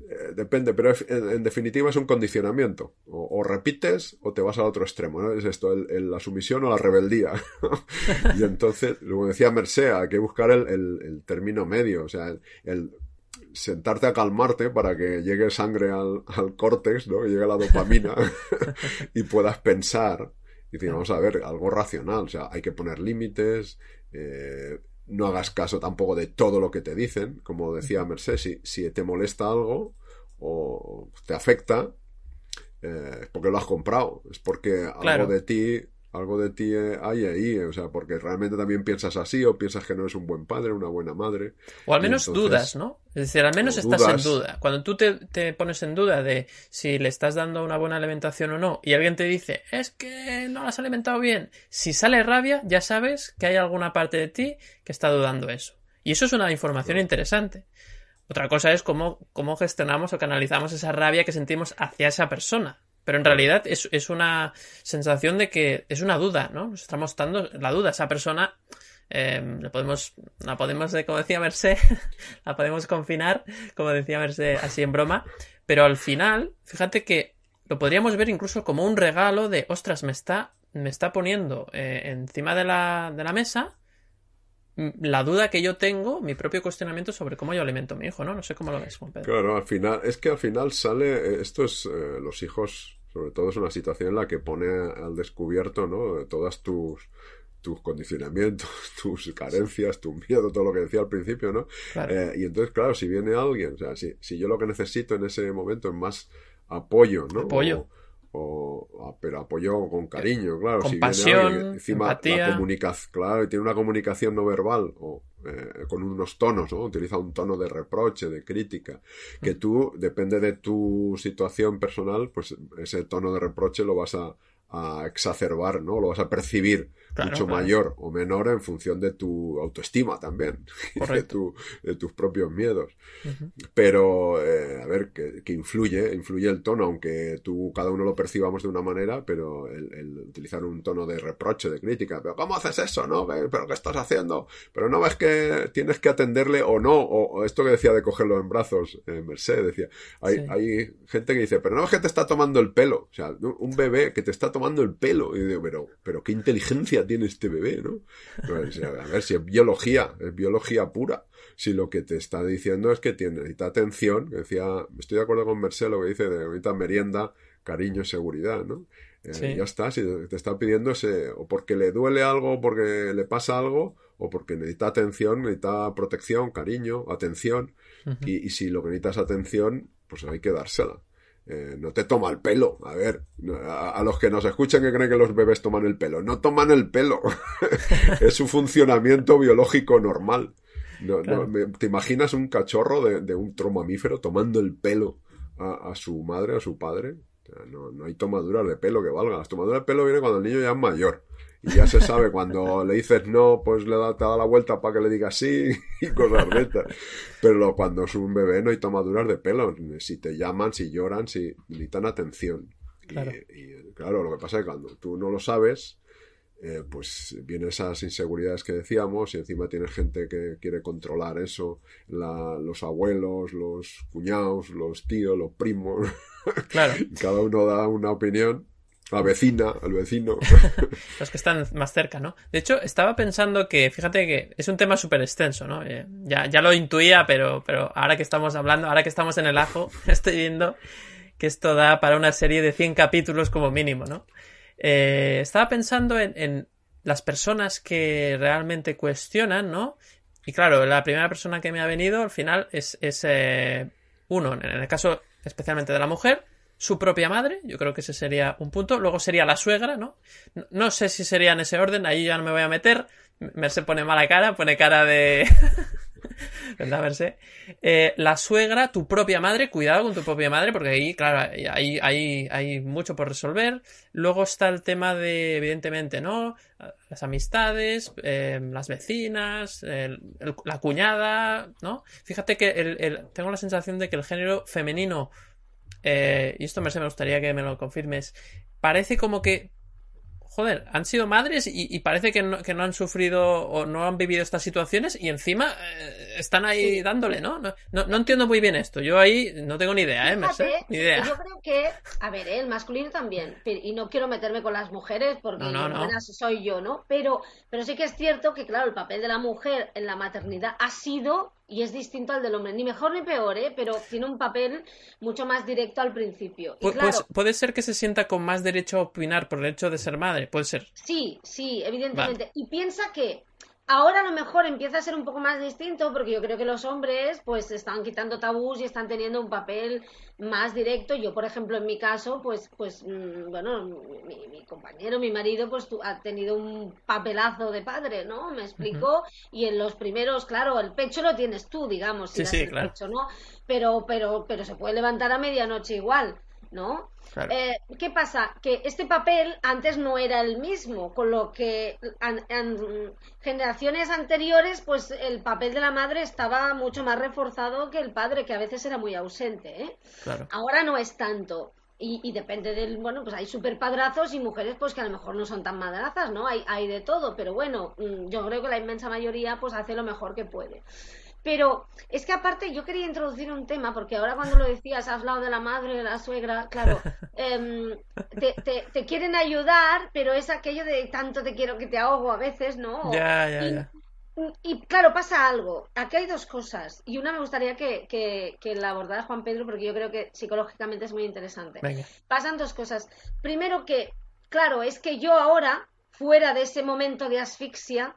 Eh, depende, pero en, definitiva es un condicionamiento. O, repites o te vas al otro extremo, ¿no? Es esto, el- el- la sumisión o la rebeldía. [laughs] y entonces, como decía Merced, hay que buscar el, término medio. O sea, el, sentarte a calmarte para que llegue sangre al, al córtex, ¿no? Llegue la dopamina [laughs] y puedas pensar y decir, vamos a ver, algo racional. O sea, hay que poner límites, eh, no hagas caso tampoco de todo lo que te dicen, como decía Mercedes, si te molesta algo o te afecta, eh, es porque lo has comprado, es porque algo de ti algo de ti eh, hay ahí, o sea, porque realmente también piensas así o piensas que no es un buen padre, una buena madre. O al menos dudas, ¿no? Es decir, al menos estás en duda. Cuando tú te, te, pones en duda de si le estás dando una buena alimentación o no, y alguien te dice, es que no la has alimentado bien, si sale rabia, ya sabes que hay alguna parte de ti que está dudando eso. Y eso es una información interesante. Otra cosa es cómo, gestionamos o canalizamos esa rabia que sentimos hacia esa persona. Pero en realidad es, una sensación de que es una duda, ¿no? Nos está mostrando la duda. Esa persona eh, la podemos, la podemos, como decía Merced, [laughs] la podemos confinar, como decía Merced, así en broma. Pero al final, fíjate que lo podríamos ver incluso como un regalo de, ostras, me está, me está poniendo eh, encima de la, de la mesa la duda que yo tengo, mi propio cuestionamiento sobre cómo yo alimento a mi hijo, ¿no? No sé cómo lo ves, Juan Pedro. Claro, al final, es que al final sale, eh, esto es, los hijos sobre todo es una situación en la que pone al descubierto, ¿no? Todas tus, tus condicionamientos, [laughs] tus carencias, tu miedo, todo lo que decía al principio, ¿no? Eh, y entonces, claro, si viene alguien, o sea, si, si yo lo que necesito en ese momento es más apoyo, ¿no? Apoyo. O, pero apoyo con cariño, claro. si viene alguien, encima la claro, y tiene una comunicación no verbal, o eh, con unos tonos, ¿no? Utiliza un tono de reproche, de crítica, que tú, depende de tu situación personal, pues ese tono de reproche lo vas a, a exacerbar, ¿no? Lo vas a percibir mucho mayor o menor en función de tu autoestima también, [laughs] de, tu, de, tus propios miedos. Pero, eh, a ver, que, influye, influye el tono, aunque tú cada uno lo percibamos de una manera, pero el, utilizar un tono de reproche, de crítica, pero ¿cómo haces eso, no? ¿Pero qué estás haciendo? Pero no ves que tienes que atenderle o no, o, esto que decía de cogerlo en brazos, eh, Mercedes decía, hay, hay gente que dice, pero no ves que te está tomando el pelo, o sea, un bebé que te está tomando el pelo, y digo, pero, pero qué inteligencia tiene este bebé, ¿no? Pues, a ver, si es biología, es biología pura. Si lo que te está diciendo es que tiene, necesita atención, que decía, estoy de acuerdo con Marcelo que dice de ahorita merienda, cariño y seguridad, ¿no? Eh, ya está, si te está pidiendo ese, o porque le duele algo, o porque le pasa algo, o porque necesita atención, necesita protección, cariño, atención, y, y si lo que necesitas es atención, pues hay que dársela. Eh, no te toma el pelo. A ver, a, los que nos escuchan que creen que los bebés toman el pelo, no toman el pelo. [laughs] es su funcionamiento biológico normal. No, ¿Te imaginas un cachorro de, un tromamífero tomando el pelo a, su madre, a su padre? no, no hay tomaduras de pelo que valgan. Las tomaduras de pelo vienen cuando el niño ya es mayor y ya se sabe, cuando le dices no, pues le da, te da la vuelta para que le digas sí [laughs] y cosas de estas. Pero cuando es un bebé no hay tomaduras de pelo. Si te llaman, si lloran, si necesitan atención. Claro. Y, claro, lo que pasa es que cuando tú no lo sabes, eh, pues vienen esas inseguridades que decíamos y encima tienes gente que quiere controlar eso, los abuelos, los cuñados, los tíos, los primos. Claro. [laughs] Cada uno da una opinión la vecina, al vecino. [laughs] Los que están más cerca, ¿no? De hecho, estaba pensando que, fíjate que es un tema súper extenso, ¿no? Eh, ya, ya lo intuía, pero, pero ahora que estamos hablando, ahora que estamos en el ajo, [laughs] estoy viendo que esto da para una serie de 100 capítulos como mínimo, ¿no? Eh, estaba pensando en, en, las personas que realmente cuestionan, ¿no? Y claro, la primera persona que me ha venido al final es, es eh, uno, en el caso especialmente de la mujer, su propia madre, yo creo que ese sería un punto. Luego sería la suegra, ¿no? No sé si sería en ese orden, ahí ya no me voy a meter. Merce pone mala cara, pone cara de... [laughs] ¿Verdad, Merce? Eh, la suegra, tu propia madre, cuidado con tu propia madre, porque ahí, claro, hay, hay, hay mucho por resolver. Luego está el tema de, evidentemente, ¿no? Las amistades, eh, las vecinas, la cuñada, ¿no? Fíjate que el, tengo la sensación de que el género femenino eh, y esto me gustaría que me lo confirmes, parece como que joder, han sido madres y, parece que no, que no, han sufrido o no han vivido estas situaciones y encima eh, están ahí dándole, ¿no? ¿no? ¿no? entiendo muy bien esto. Yo ahí no tengo ni idea, ¿eh? ni idea. Yo creo que, a ver, ¿eh? el masculino también, y no quiero meterme con las mujeres porque no, soy yo, ¿no? Pero, pero sí que es cierto que, claro, el papel de la mujer en la maternidad ha sido y es distinto al del hombre. Ni mejor ni peor, ¿eh? pero tiene un papel mucho más directo al principio. pues, puede ser que se sienta con más derecho a opinar por el hecho de ser madre, puede ser. Sí, sí, evidentemente. Y piensa que Ahora a lo mejor empieza a ser un poco más distinto porque yo creo que los hombres pues están quitando tabús y están teniendo un papel más directo. Yo, por ejemplo, en mi caso, pues, pues mm, bueno, mi, compañero, mi marido, pues ha tenido un papelazo de padre, ¿no? Me explicó. Y en los primeros, claro, el pecho lo tienes tú, digamos, si sí, claro. ¿no? Pero, pero, pero se puede levantar a medianoche igual. ¿No? Eh, ¿Qué pasa? Que este papel antes no era el mismo, con lo que en generaciones anteriores, pues el papel de la madre estaba mucho más reforzado que el padre, que a veces era muy ausente. ¿eh? Ahora no es tanto. Y, depende del, bueno, pues hay super padrazos y mujeres pues que a lo mejor no son tan madrazas, ¿no? Hay, hay de todo, pero bueno, mm, yo creo que la inmensa mayoría pues hace lo mejor que puede. Pero es que aparte yo quería introducir un tema, porque ahora cuando lo decías, has hablado de la madre, de la suegra, claro, [laughs] em, te, quieren ayudar, pero es aquello de tanto te quiero que te ahogo a veces, ¿no? Ya, ya, ya. Y claro, pasa algo. Aquí hay dos cosas. Y una me gustaría que, que, la abordara Juan Pedro, porque yo creo que psicológicamente es muy interesante. Pasan dos cosas. Primero que, claro, es que yo ahora, fuera de ese momento de asfixia,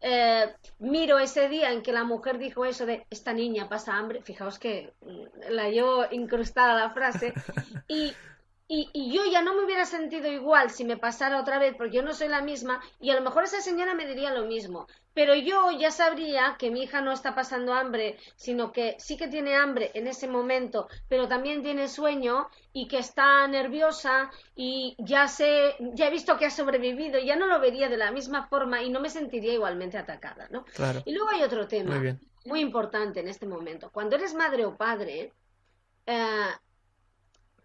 eh, miro ese día en que la mujer dijo eso de esta niña pasa hambre, fijaos que la llevo incrustada la frase, [laughs] y y, y, yo ya no me hubiera sentido igual si me pasara otra vez, porque yo no soy la misma, y a lo mejor esa señora me diría lo mismo. Pero yo ya sabría que mi hija no está pasando hambre, sino que sí que tiene hambre en ese momento, pero también tiene sueño y que está nerviosa y ya sé, ya he visto que ha sobrevivido, ya no lo vería de la misma forma y no me sentiría igualmente atacada, ¿no? Y luego hay otro tema muy, importante en este momento. Cuando eres madre o padre, eh,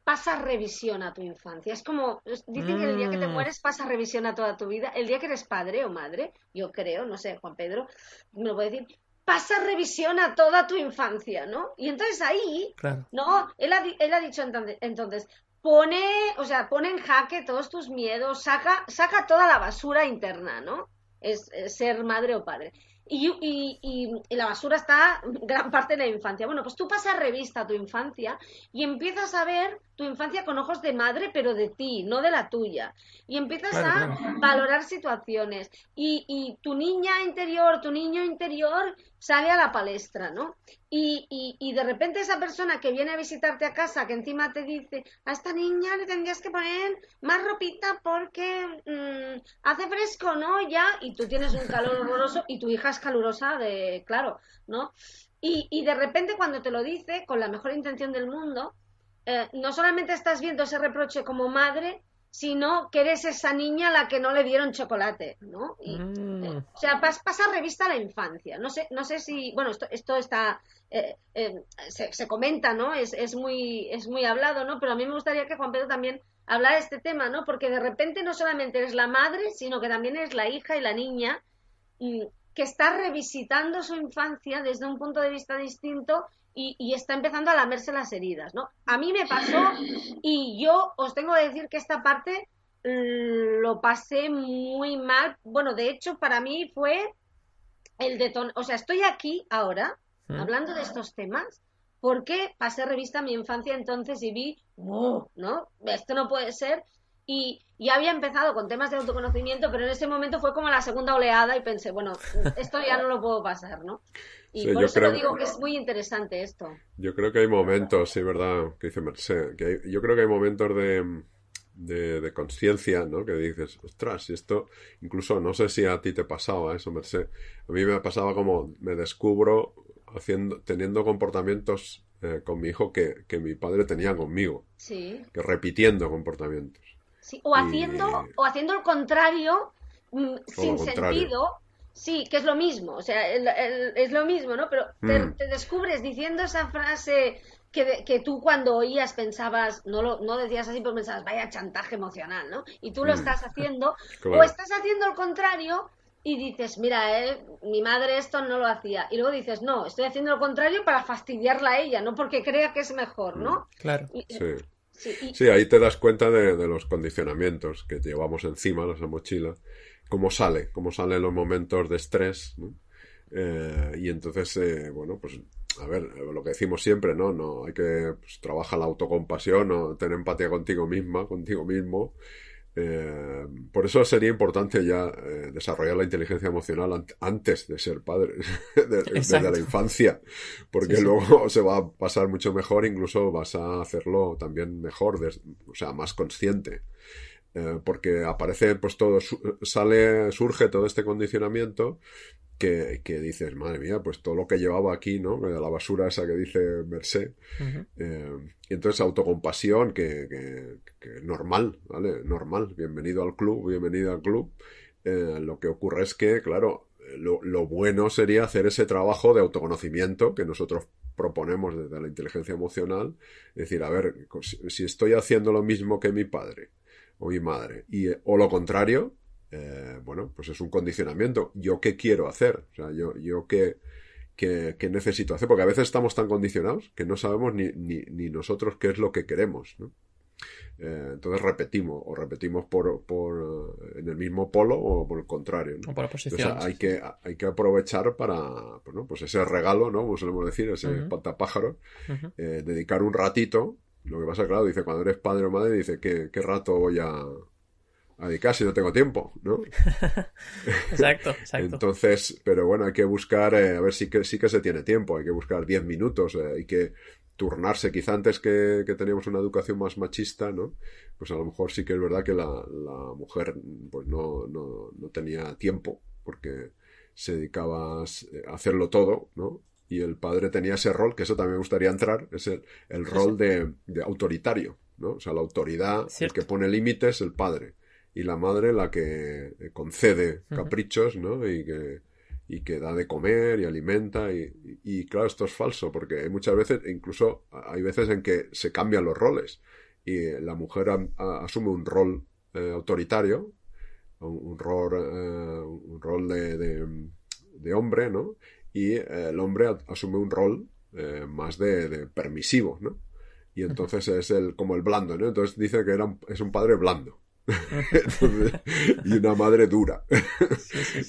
pasa revisión a tu infancia. Es como, dicen que el día que te mm. mueres pasa revisión a toda tu vida. El día que eres padre o madre, yo creo, no sé, Juan Pedro, me lo puede decir, pasa revisión a toda tu infancia, ¿no? Y entonces ahí, ¿no? Él ha, él ha dicho entonces, entonces, pone, o sea, pone en jaque todos tus miedos, saca, saca toda la basura interna, ¿no? es ser madre o padre. Y, y, la basura está [laughs] gran parte de la infancia. Bueno, pues tú pasas revista a tu infancia y empiezas a ver tu infancia con ojos de madre, pero de ti, no de la tuya. Y empiezas a valorar situaciones. Y, y, tu niña interior, tu niño interior sale a la palestra, ¿no? Y, y, de repente esa persona que viene a visitarte a casa, que encima te dice, a esta niña le tendrías que poner más ropita porque mm, hace fresco, ¿no? Ya, y tú tienes un calor horroroso y tu hija es calurosa de, claro, ¿no? Y, y de repente cuando te lo dice, con la mejor intención del mundo, eh, no solamente estás viendo ese reproche como madre, sino que eres esa niña a la que no le dieron chocolate, ¿no? Mm. Eh, o sea, pasa revista a la infancia. No sé, no sé si, bueno, esto, esto está, eh, se, comenta, ¿no? Es, es, muy, es muy hablado, ¿no? Pero a mí me gustaría que Juan Pedro también hablara de este tema, ¿no? Porque de repente no solamente eres la madre, sino que también eres la hija y la niña que está revisitando su infancia desde un punto de vista distinto y, está empezando a lamerse las heridas, ¿no? A mí me pasó y yo os tengo que decir que esta parte mm, lo pasé muy mal. Bueno, de hecho, para mí fue el deton... O sea, estoy aquí ahora ¿Mm? hablando de estos temas porque pasé revista a mi infancia entonces y vi, ¿no? Esto no puede ser. Y ya había empezado con temas de autoconocimiento, pero en ese momento fue como la segunda oleada y pensé, bueno, esto ya no lo puedo pasar, ¿no? Y por eso digo que es muy interesante esto. Yo creo que hay momentos, sí, ¿verdad? Que dice Merced, que yo creo que hay momentos de, de, conciencia, ¿no? Que dices, ostras, esto, incluso no sé si a ti te pasaba eso, Merced. A mí me pasaba como me descubro haciendo, teniendo comportamientos eh, con mi hijo que, que mi padre tenía conmigo. Sí. Que repitiendo comportamientos. Sí, o haciendo, o haciendo el contrario mm, sin sentido Sí, que es lo mismo, o sea, es lo mismo, ¿no? Pero mm. te, descubres diciendo esa frase que, que, tú cuando oías pensabas, no lo no decías así, pero pensabas, vaya chantaje emocional, ¿no? Y tú lo mm. estás haciendo, [laughs] o estás haciendo el contrario y dices, mira, eh, mi madre esto no lo hacía. Y luego dices, no, estoy haciendo lo contrario para fastidiarla a ella, no porque crea que es mejor, ¿no? Mm, claro. sí. Sí, ahí te das cuenta de, los condicionamientos que llevamos encima, esa mochila, cómo sale, cómo sale en los momentos de estrés, eh, y entonces, eh, bueno, pues a ver, lo que decimos siempre, ¿no? No hay que pues, trabajar la autocompasión o tener empatía contigo misma, contigo mismo, Eh, por eso sería importante ya eh, desarrollar la inteligencia emocional antes de ser padre, [laughs] desde la infancia, porque luego [laughs] se va a pasar mucho mejor, incluso vas a hacerlo también mejor, o sea, más consciente. Eh, porque aparece pues todo, sale, surge todo este condicionamiento que, que, dices, madre mía, pues todo lo que llevaba aquí, ¿no? La basura esa que dice Mercé. Eh, y entonces autocompasión, que, que, que, normal, ¿vale? Normal. Bienvenido al club, bienvenido al club. Eh, lo que ocurre es que, claro, lo, lo, bueno sería hacer ese trabajo de autoconocimiento que nosotros proponemos desde la inteligencia emocional. Es decir, a ver, si estoy haciendo lo mismo que mi padre o mi madre, y, o lo contrario, eh, bueno, pues es un condicionamiento. ¿Yo qué quiero hacer? O sea, yo, yo qué, qué, necesito hacer, porque a veces estamos tan condicionados que no sabemos ni, ni, nosotros qué es lo que queremos. ¿no? Eh, entonces repetimos, o repetimos por, por, eh, en el mismo polo o por el contrario. O por oposición. hay, que, hay que aprovechar para, pues, pues ese regalo, ¿no? Como solemos decir, ese pantapájaro, dedicar un ratito. Lo que pasa, claro, dice, cuando eres padre o madre, dice, ¿qué, qué rato voy a, a casi no tengo tiempo, ¿no? [laughs] exacto, exacto. Entonces, pero bueno, hay que buscar, eh, a ver, sí que, sí que se tiene tiempo, hay que buscar 10 minutos, eh, hay que turnarse, quizá antes que, que, teníamos una educación más machista, ¿no? Pues a lo mejor sí que es verdad que la, la mujer pues no, no, no tenía tiempo, porque se dedicaba a hacerlo todo, ¿no? Y el padre tenía ese rol, que eso también me gustaría entrar, es el, el rol de, de, autoritario, ¿no? O sea, la autoridad, el que pone límites, el padre y la madre la que eh, concede caprichos, ¿no? Y que, y que da de comer y alimenta y, y, claro, esto es falso porque hay muchas veces, incluso hay veces en que se cambian los roles y la mujer asume un rol eh, autoritario, un, rol, eh, un rol de, de, hombre, ¿no? Y el hombre asume un rol más de, de, permisivo, ¿no? Y entonces es el, como el blando, ¿no? Entonces dice que era es un padre blando. Y una madre dura.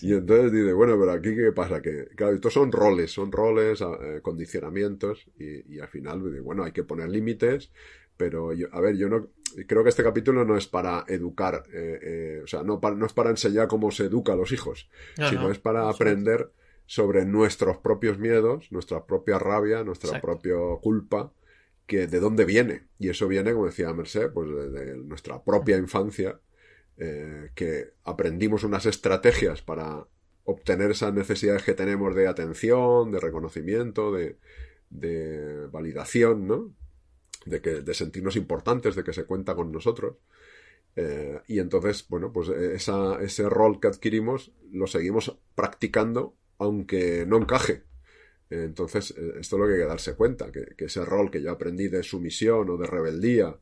Y entonces dice, bueno, pero aquí qué pasa, que claro, estos son roles, son roles, eh, condicionamientos, y, al final, bueno, hay que poner límites, pero yo, a ver, yo no, creo que este capítulo no es para educar, eh, eh, o sea, no, no es para enseñar cómo se educa a los hijos, sino es para aprender sobre nuestros propios miedos, nuestra propia rabia, nuestra propia culpa, que de dónde viene. Y eso viene, como decía Merced, pues de, nuestra propia infancia, eh, que aprendimos unas estrategias para obtener esas necesidades que tenemos de atención, de reconocimiento, de, de validación, ¿no? De, que, de sentirnos importantes, de que se cuenta con nosotros. Eh, y entonces, bueno, pues esa, ese rol que adquirimos lo seguimos practicando aunque no encaje entonces, eh, esto es lo que hay que darse cuenta, que, ese rol que yo aprendí de sumisión o de rebeldía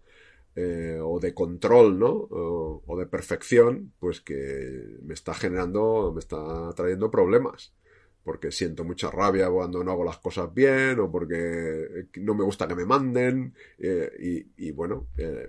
eh, o de control, ¿no? O, de perfección, pues que me está generando, me está trayendo problemas. Porque siento mucha rabia cuando no hago las cosas bien o porque no me gusta que me manden. Eh, y, bueno,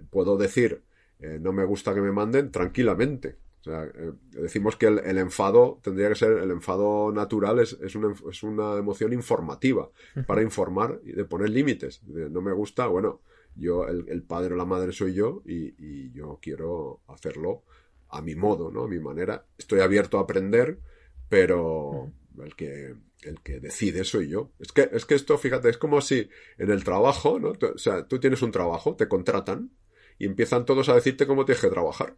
puedo decir, no me gusta que me manden tranquilamente o sea, eh, decimos que el, enfado tendría que ser, el enfado natural es, es, una, es una, emoción informativa, para informar y de poner límites. no me gusta, bueno, yo, el, el, padre o la madre soy yo y, y, yo quiero hacerlo a mi modo, ¿no? A mi manera. Estoy abierto a aprender, pero el que, el que decide soy yo. Es que, es que esto, fíjate, es como si en el trabajo, ¿no? O sea, tú tienes un trabajo, te contratan y empiezan todos a decirte cómo tienes que trabajar.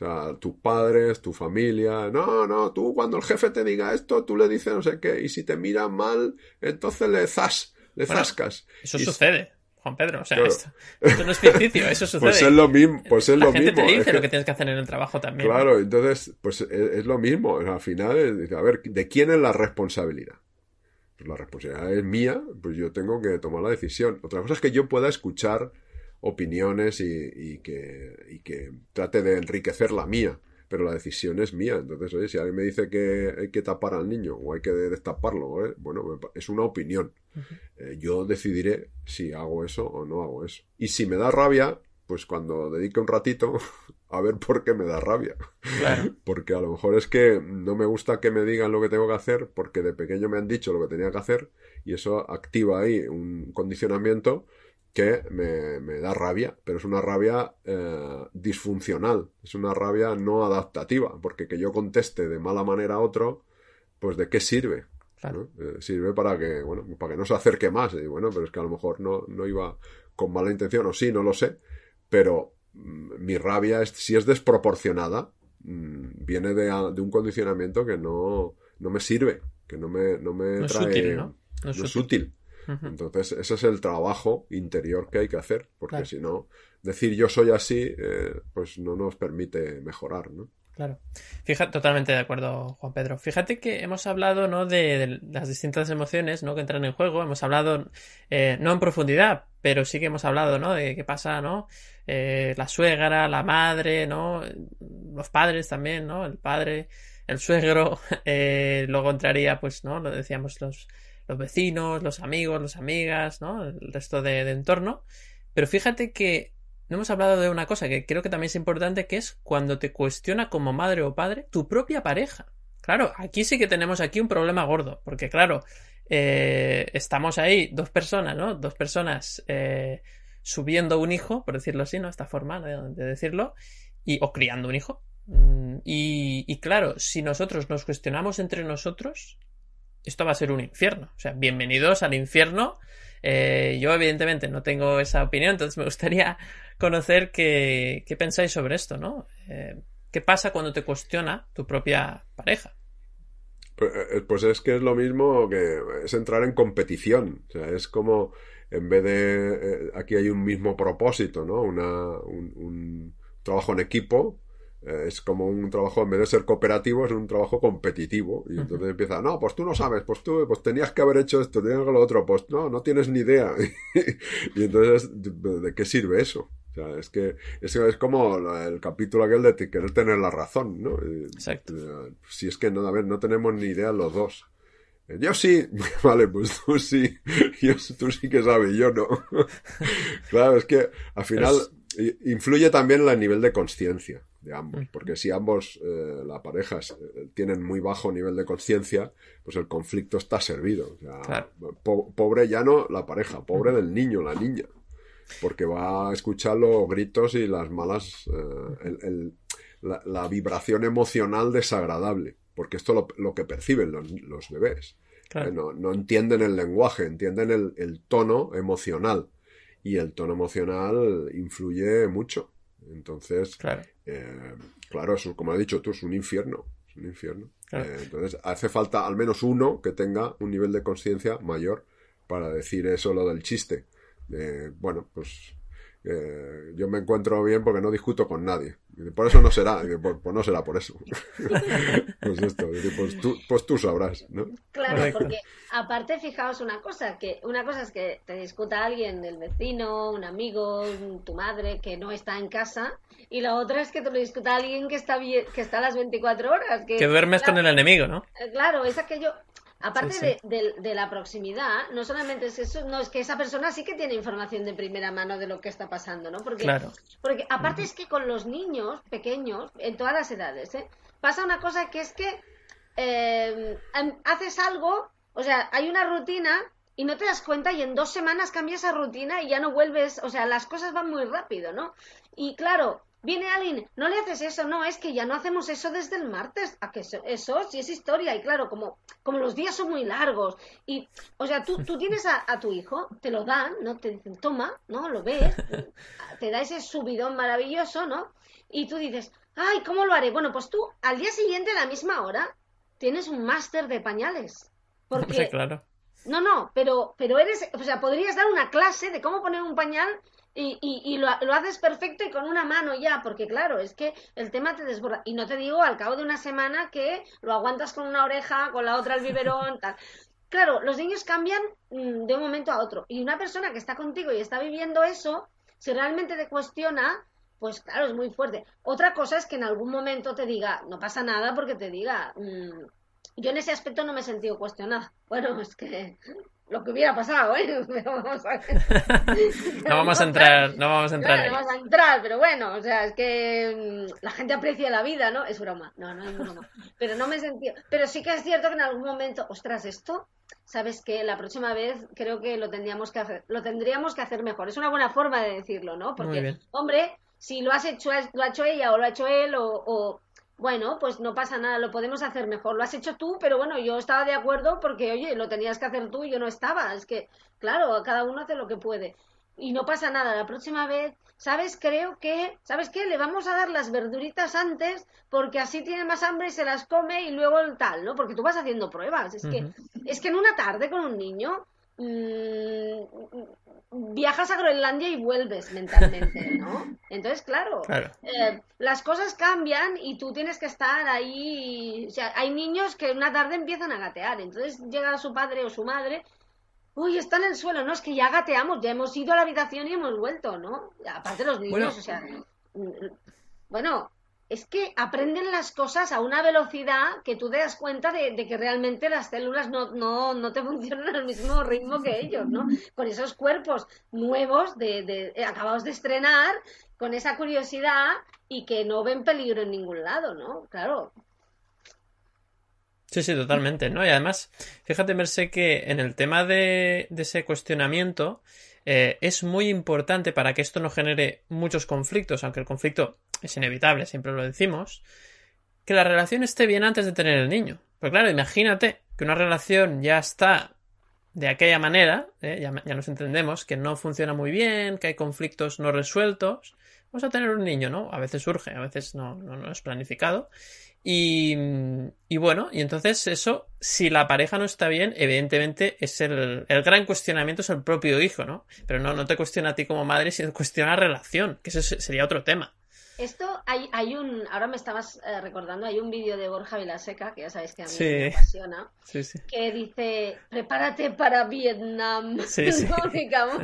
O sea, tus padres, tu familia. No, no, tú cuando el jefe te diga esto, tú le dices no sé qué. Y si te mira mal, entonces le zas, le zascas. Eso sucede. Juan Pedro, o sea, esto, no es ficticio, eso [laughs] sucede. Pues es lo mismo, pues es La lo gente mismo. te dice lo que tienes que hacer en el trabajo también. Claro, entonces, pues es, lo mismo. Al final, a ver, ¿de quién es la responsabilidad? Pues la responsabilidad es mía, pues yo tengo que tomar la decisión. Otra cosa es que yo pueda escuchar opiniones y, que, y que trate de enriquecer la mía pero la decisión es mía. Entonces, oye, si alguien me dice que hay que tapar al niño o hay que destaparlo, ¿eh? bueno, es una opinión. Eh, yo decidiré si hago eso o no hago eso. Y si me da rabia, pues cuando dedique un ratito [laughs] a ver por qué me da rabia. [laughs] Porque a lo mejor es que no me gusta que me digan lo que tengo que hacer porque de pequeño me han dicho lo que tenía que hacer y eso activa ahí un condicionamiento que me, da rabia, pero es una rabia eh, disfuncional, es una rabia no adaptativa, porque que yo conteste de mala manera a otro, pues de qué sirve. Eh, sirve para que, bueno, para que no se acerque más. Y bueno, pero es que a lo mejor no, no iba con mala intención, o sí, no lo sé, pero mm, mi rabia, es, si es desproporcionada, mm, viene de, de, un condicionamiento que no, no me sirve, que no me, no me trae. Es útil, ¿no? es, útil. Entonces, ese es el trabajo interior que hay que hacer, porque si no, decir yo soy así, eh, pues no nos permite mejorar, ¿no? Claro. Fíjate, totalmente de acuerdo, Juan Pedro. Fíjate que hemos hablado, ¿no? De, las distintas emociones, ¿no? Que entran en juego. Hemos hablado, eh, no en profundidad, pero sí que hemos hablado, ¿no? De qué pasa, ¿no? Eh, la suegra, la madre, ¿no? Los padres también, ¿no? El padre, el suegro. [laughs] Eh, luego entraría, pues, ¿no? Lo decíamos los, los vecinos, los amigos, las amigas, ¿no? El resto de, entorno. Pero fíjate que no hemos hablado de una cosa que creo que también es importante, que es cuando te cuestiona como madre o padre tu propia pareja. Claro, aquí sí que tenemos aquí un problema gordo, porque claro, eh, estamos ahí dos personas, ¿no? Dos personas eh, subiendo un hijo, por decirlo así, ¿no? Esta forma de, decirlo, y, o criando un hijo. Mm, y claro, si nosotros nos cuestionamos entre nosotros, esto va a ser un infierno. O sea, bienvenidos al infierno. Eh, yo, evidentemente, no tengo esa opinión, entonces me gustaría [laughs] conocer qué, qué pensáis sobre esto, ¿no? Eh, ¿Qué pasa cuando te cuestiona tu propia pareja? Pues, eh, pues, es que es lo mismo que es entrar en competición. O sea, es como en vez de aquí hay un mismo propósito, ¿no? Una, un trabajo en equipo es como un trabajo, en vez de ser cooperativo, es un trabajo competitivo. Y entonces empieza, no, pues tú no sabes, pues tú pues tenías que haber hecho esto, tenías que lo otro, pues no, no tienes ni idea. [laughs] y entonces, ¿de qué sirve eso? O sea, es que es, es como el capítulo aquel de querer tener la razón, ¿no? Exacto. Eh, si es que no, a ver, no tenemos ni idea los dos. Eh, yo sí, [laughs] vale, pues tú sí, [laughs] yo, tú sí que sabes, yo no. claro, es que al final influye también el nivel de conciencia de ambos, porque si ambos, eh, la pareja, eh, tienen muy bajo nivel de conciencia, pues el conflicto está servido. pobre ya no la pareja, pobre del niño, la niña, porque va a escuchar los gritos y las malas, eh, la, vibración emocional desagradable, porque esto lo, lo que perciben los, bebés. No, no, entienden el lenguaje, entienden el, el tono emocional y el tono emocional influye mucho. Entonces, claro, eh, claro eso, como has dicho tú, es un infierno. Es un infierno. Eh, entonces, hace falta al menos uno que tenga un nivel de conciencia mayor para decir eso, lo del chiste. bueno, pues eh, yo me encuentro bien porque no discuto con nadie. Por eso no será, pues, pues, no será por eso. [laughs] pues esto, pues tú, pues tú sabrás, ¿no? Claro, porque aparte fijaos una cosa, que una cosa es que te discuta alguien, el vecino, un amigo, tu madre que no está en casa, y la otra es que te lo discuta alguien que está que está a las 24 horas. Que, que duermes con el enemigo, ¿no? Eh, claro, es aquello, Aparte De, la proximidad, no solamente es eso, no es que esa persona sí que tiene información de primera mano de lo que está pasando, ¿no? Porque, porque aparte es que con los niños pequeños, en todas las edades, ¿eh? pasa una cosa que es que eh, em, haces algo, o sea, hay una rutina y no te das cuenta y en dos semanas cambia esa rutina y ya no vuelves, o sea, las cosas van muy rápido, ¿no? Y claro, Viene alguien, no le haces eso, no, es que ya no hacemos eso desde el martes, a que eso, eso sí es historia, y claro, como, como los días son muy largos, y, o sea, tú, tú tienes a, tu hijo, te lo dan, ¿no? Te dicen, toma, ¿no? Lo ves, te da ese subidón maravilloso, ¿no? Y tú dices, ay, ¿cómo lo haré? Bueno, pues tú, al día siguiente, a la misma hora, tienes un máster de pañales. Porque, claro. No, no, pero, pero eres, o sea, podrías dar una clase de cómo poner un pañal y, y, lo, haces perfecto y con una mano ya, porque claro, es que el tema te desborda. Y no te digo al cabo de una semana que lo aguantas con una oreja, con la otra el biberón, tal. Claro, los niños cambian mm, de un momento a otro. Y una persona que está contigo y está viviendo eso, si realmente te cuestiona, pues claro, es muy fuerte. Otra cosa es que en algún momento te diga, no pasa nada porque te diga, mm, yo en ese aspecto no me he sentido cuestionada. [laughs] Bueno, es que lo que hubiera pasado, ¿eh? [laughs] vamos a... [laughs] no vamos a entrar, no vamos a entrar. no vamos a entrar, pero bueno, o sea, es que mm, la gente aprecia la vida, ¿no? Es broma, no, no es broma. Pero no me sentí, pero sí que es cierto que en algún momento, ostras, esto, sabes que la próxima vez creo que lo tendríamos que hacer, lo tendríamos que hacer mejor. Es una buena forma de decirlo, ¿no? Porque, hombre, si lo has hecho, lo ha hecho ella o lo ha hecho él o bueno, pues no pasa nada, lo podemos hacer mejor. Lo has hecho tú, pero bueno, yo estaba de acuerdo porque, oye, lo tenías que hacer tú y yo no estaba. Es que, claro, cada uno hace lo que puede. Y no pasa nada, la próxima vez, ¿sabes? Creo que, ¿sabes qué? Le vamos a dar las verduritas antes porque así tiene más hambre y se las come y luego el tal, ¿no? Porque tú vas haciendo pruebas. Es que, es que en una tarde con un niño, mmm, viajas a Groenlandia y vuelves mentalmente, ¿no? [laughs] Entonces, claro, eh, las cosas cambian y tú tienes que estar ahí. O sea, hay niños que una tarde empiezan a gatear, entonces llega su padre o su madre. Uy, está en el suelo, no, es que ya gateamos, ya hemos ido a la habitación y hemos vuelto, ¿no? Aparte los niños, o sea, bueno, es que aprenden las cosas a una velocidad que tú te das cuenta de, que realmente las células no, no, no, te [laughs] funcionan al mismo ritmo que ellos, ¿no? Con esos cuerpos nuevos, de, eh, acabados de estrenar, con esa curiosidad y que no ven peligro en ningún lado, ¿no? Claro. Sí, sí, totalmente, ¿no? Y además, fíjate, Mercé, que en el tema de, de ese cuestionamiento, eh, es muy importante para que esto no genere muchos conflictos, aunque el conflicto es inevitable, siempre lo decimos, que la relación esté bien antes de tener el niño. Porque claro, imagínate que una relación ya está de aquella manera, ¿eh? ya, ya, nos entendemos, que no funciona muy bien, que hay conflictos no resueltos, vamos a tener un niño, ¿no? A veces surge, a veces no, no, no es planificado. Y, y, bueno, y entonces eso, si la pareja no está bien, evidentemente es el, el gran cuestionamiento es el propio hijo, ¿no? Pero no, no te cuestiona a ti como madre, sino cuestiona la relación, que eso sería otro tema. Esto hay, hay un, ahora me estabas eh, recordando, hay un vídeo de Borja Vilaseca, que ya sabéis que a mí me apasiona, que dice, prepárate para Vietnam. [laughs] Digamos.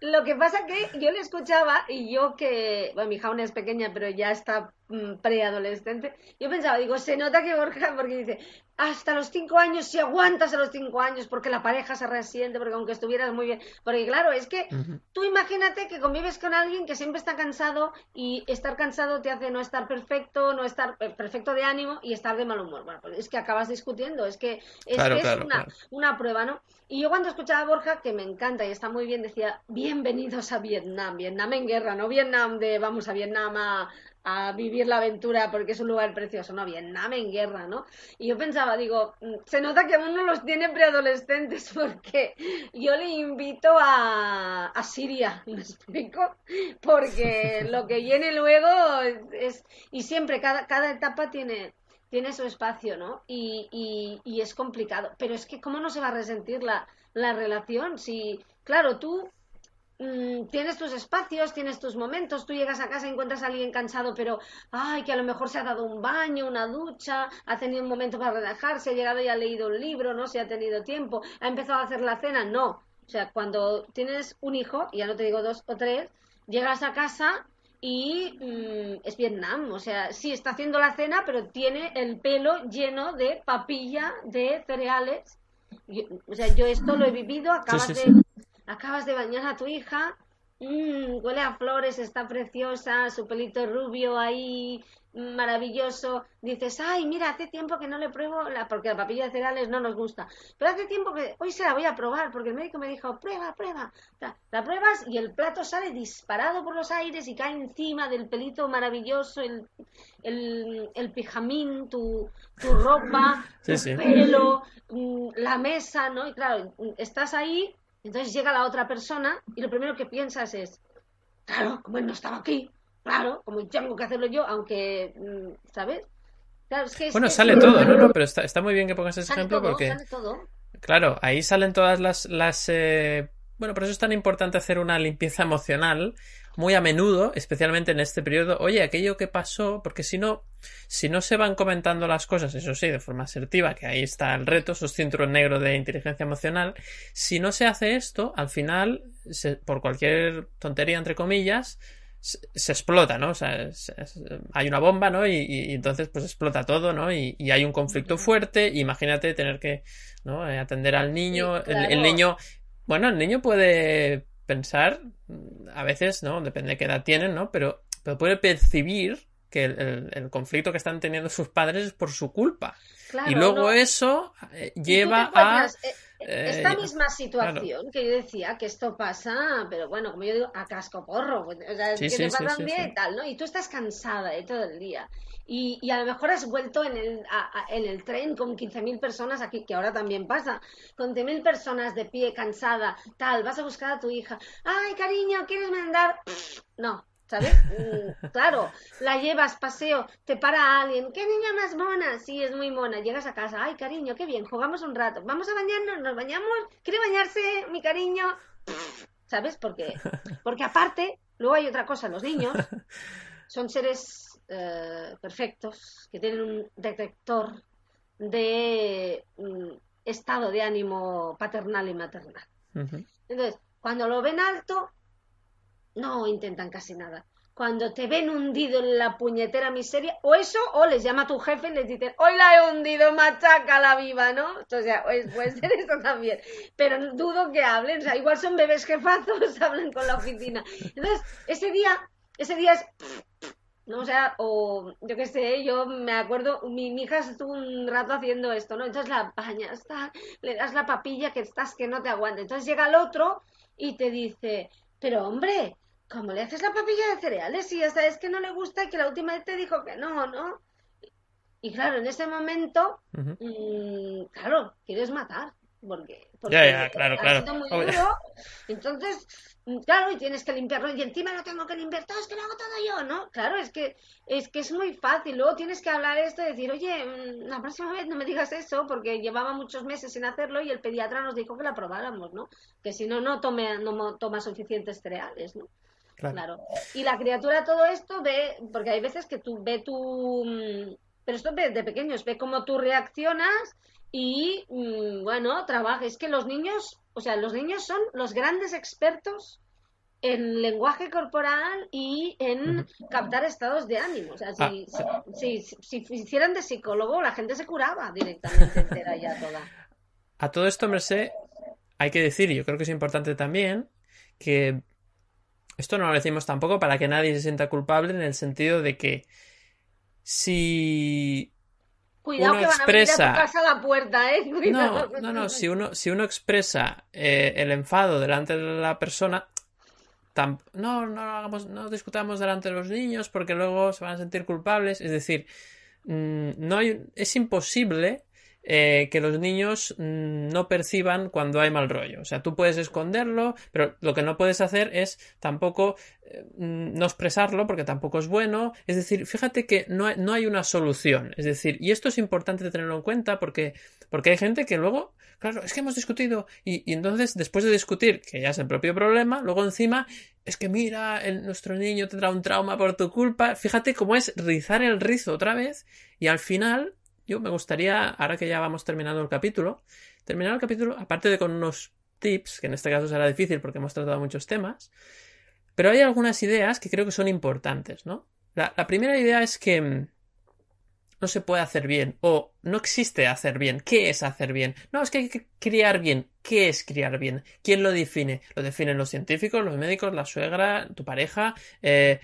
Lo que pasa que yo le escuchaba y yo que, bueno, mi hija aún es pequeña, pero ya está preadolescente, yo pensaba, digo, se nota que Borja, porque dice, hasta los cinco años, si aguantas a los cinco años, porque la pareja se resiente, porque aunque estuvieras muy bien, porque claro, es que tú imagínate que convives con alguien que siempre está cansado y estar cansado te hace no estar perfecto, no estar eh, perfecto de ánimo y estar de mal humor. Bueno, pues es que acabas discutiendo, es que es, una, una, prueba, ¿no? Y yo cuando escuchaba a Borja, que me encanta y está muy bien, decía, bienvenidos a Vietnam, Vietnam en guerra, no Vietnam de vamos a Vietnam a, a vivir la aventura porque es un lugar precioso, no, Vietnam en guerra, ¿no? Y yo pensaba, digo, mm, se nota que uno los tiene preadolescentes [laughs] porque yo le invito a, a Siria, [laughs] ¿me explico? Porque [laughs] lo que viene luego es, y siempre cada, cada etapa tiene, tiene su espacio, ¿no? Y, y, y, es complicado. Pero es que, ¿cómo no se va a resentir la, la relación? Si, claro, tú Mm, tienes tus espacios, tienes tus momentos, tú llegas a casa y encuentras a alguien cansado, pero, ay, que a lo mejor se ha dado un baño, una ducha, ha tenido un momento para relajarse, ha llegado y ha leído un libro, no se ha tenido tiempo, ha empezado a hacer la cena, no. O sea, cuando tienes un hijo, y ya no te digo dos o tres, llegas a casa y mm, es Vietnam, o sea, sí está haciendo la cena, pero tiene el pelo lleno de papilla, de cereales. o sea, yo esto lo he vivido, acabas de acabas de bañar a tu hija, mmm, huele a flores, está preciosa, su pelito rubio ahí, maravilloso. Dices, ay, mira, hace tiempo que no le pruebo, la, porque la papilla de cereales no nos gusta, pero hace tiempo que hoy se la voy a probar, porque el médico me dijo, prueba, prueba. La, pruebas y el plato sale disparado por los aires y cae encima del pelito maravilloso, el, el, el pijamín, tu, tu ropa, tu pelo, mm, la mesa, ¿no? Y claro, estás ahí entonces llega la otra persona y lo primero que piensas es, claro, como él no estaba aquí, claro, como tengo que hacerlo yo, aunque, mm, ¿sabes? Claro, es que bueno, sale todo, ¿no? no pero está, está, muy bien que pongas ese ejemplo porque... Sale todo. Claro, ahí salen todas las... las eh... Bueno, por eso es tan importante hacer una limpieza emocional muy a menudo, especialmente en este periodo, oye, aquello que pasó, porque si no, si no se van comentando las cosas, eso sí, de forma asertiva, que ahí está el reto, esos cinturón negro de inteligencia emocional, si no se hace esto, al final, por cualquier tontería, entre comillas, se, explota, ¿no? O sea, hay una bomba, ¿no? Y, entonces pues explota todo, ¿no? Y, hay un conflicto fuerte. Imagínate tener que, ¿no? Eh, atender al niño. el, niño, bueno, el niño puede pensar, a veces, ¿no? Depende de qué edad tienen, ¿no? Pero, pero puede percibir que el, conflicto que están teniendo sus padres es por su culpa. y luego eso eh, lleva a... esta misma situación que yo decía que esto pasa, pero bueno, como yo digo, a casco porro, pues, o sea, que te pasa un día y tal, ¿no? Y tú estás cansada de todo el día. Y, y, a lo mejor has vuelto en el, en el tren con 15.000 personas aquí, que ahora también pasa, con 15.000 personas de pie, cansada, tal, vas a buscar a tu hija, ay, cariño, ¿quieres mandar? No, ¿sabes? Mm, claro, la llevas, paseo, te para alguien, ¿qué niña más mona? Sí, es muy mona, llegas a casa, ay, cariño, qué bien, jugamos un rato, vamos a bañarnos, nos bañamos, ¿quiere bañarse, mi cariño? ¿Sabes? Porque, porque aparte, luego hay otra cosa, los niños son seres eh, perfectos, que tienen un detector de mm, estado de ánimo paternal y maternal. Entonces, cuando lo ven alto, no intentan casi nada. Cuando te ven hundido en la puñetera miseria, o eso, o les llama tu jefe y les dicen, hoy la he hundido, machaca la viva, ¿no? O sea, pues, puede ser eso también. Pero dudo que hablen, o sea, igual son bebés jefazos, [laughs] hablan con la oficina. Entonces, ese día, ese día es ¿no? O sea, o yo qué sé, yo me acuerdo, mi, hija estuvo un rato haciendo esto, ¿no? Entonces la bañas, le das la papilla que estás que no te aguanta. Entonces llega el otro y te dice, pero hombre, ¿cómo le haces la papilla de cereales si ya sabes que no le gusta y que la última vez te dijo que no, ¿no? Y claro, en ese momento, mm, claro, quieres matar. Porque, porque ya, claro, claro. muy duro. Entonces, claro, y tienes que limpiarlo y encima lo tengo que limpiar todo, es que lo hago todo yo, ¿no? Claro, es que es que es muy fácil. Luego tienes que hablar esto y decir, oye, mm, la próxima vez no me digas eso, porque llevaba muchos meses sin hacerlo y el pediatra nos dijo que la probáramos, ¿no? Que si no, no tome, no toma suficientes cereales, ¿no? Claro. Y la criatura todo esto ve, porque hay veces que tú ve tu, mm, pero esto de, de pequeños, ve cómo tú reaccionas y mm, bueno, trabaja. Es que los niños, o sea, los niños son los grandes expertos en lenguaje corporal y en captar estados de ánimo. O sea, si, ah, si, si, hicieran de psicólogo, la gente se curaba directamente entera ya toda. [laughs] A todo esto, Merced, hay que decir, y yo creo que es importante también, que esto no lo decimos tampoco para que nadie se sienta culpable en el sentido de que si Cuidado uno que expresa... van a, a la puerta, ¿eh? [laughs] No, no, no. Si uno, si uno expresa eh, el enfado delante de la persona, no, no hagamos, no discutamos delante de los niños porque luego se van a sentir culpables. Es decir, mm, no hay, es imposible eh, que los niños mm, no perciban cuando hay mal rollo. O sea, tú puedes esconderlo, pero lo que no puedes hacer es tampoco eh, mm, no expresarlo porque tampoco es bueno. Es decir, fíjate que no hay, no hay una solución. Es decir, y esto es importante tenerlo en cuenta porque, porque hay gente que luego, claro, es que hemos discutido y, entonces después de discutir, que ya es el propio problema, luego encima es que mira, nuestro niño tendrá un trauma por tu culpa. Fíjate cómo es rizar el rizo otra vez y al final yo me gustaría, ahora que ya vamos terminando el capítulo, terminar el capítulo, aparte de con unos tips, que en este caso será difícil porque hemos tratado muchos temas, pero hay algunas ideas que creo que son importantes, ¿no? La, primera idea es que mm, no se puede hacer bien o no existe hacer bien. ¿Qué es hacer bien? No, es que hay que criar bien. ¿Qué es criar bien? ¿Quién lo define? Lo definen los científicos, los médicos, la suegra, tu pareja. Eh,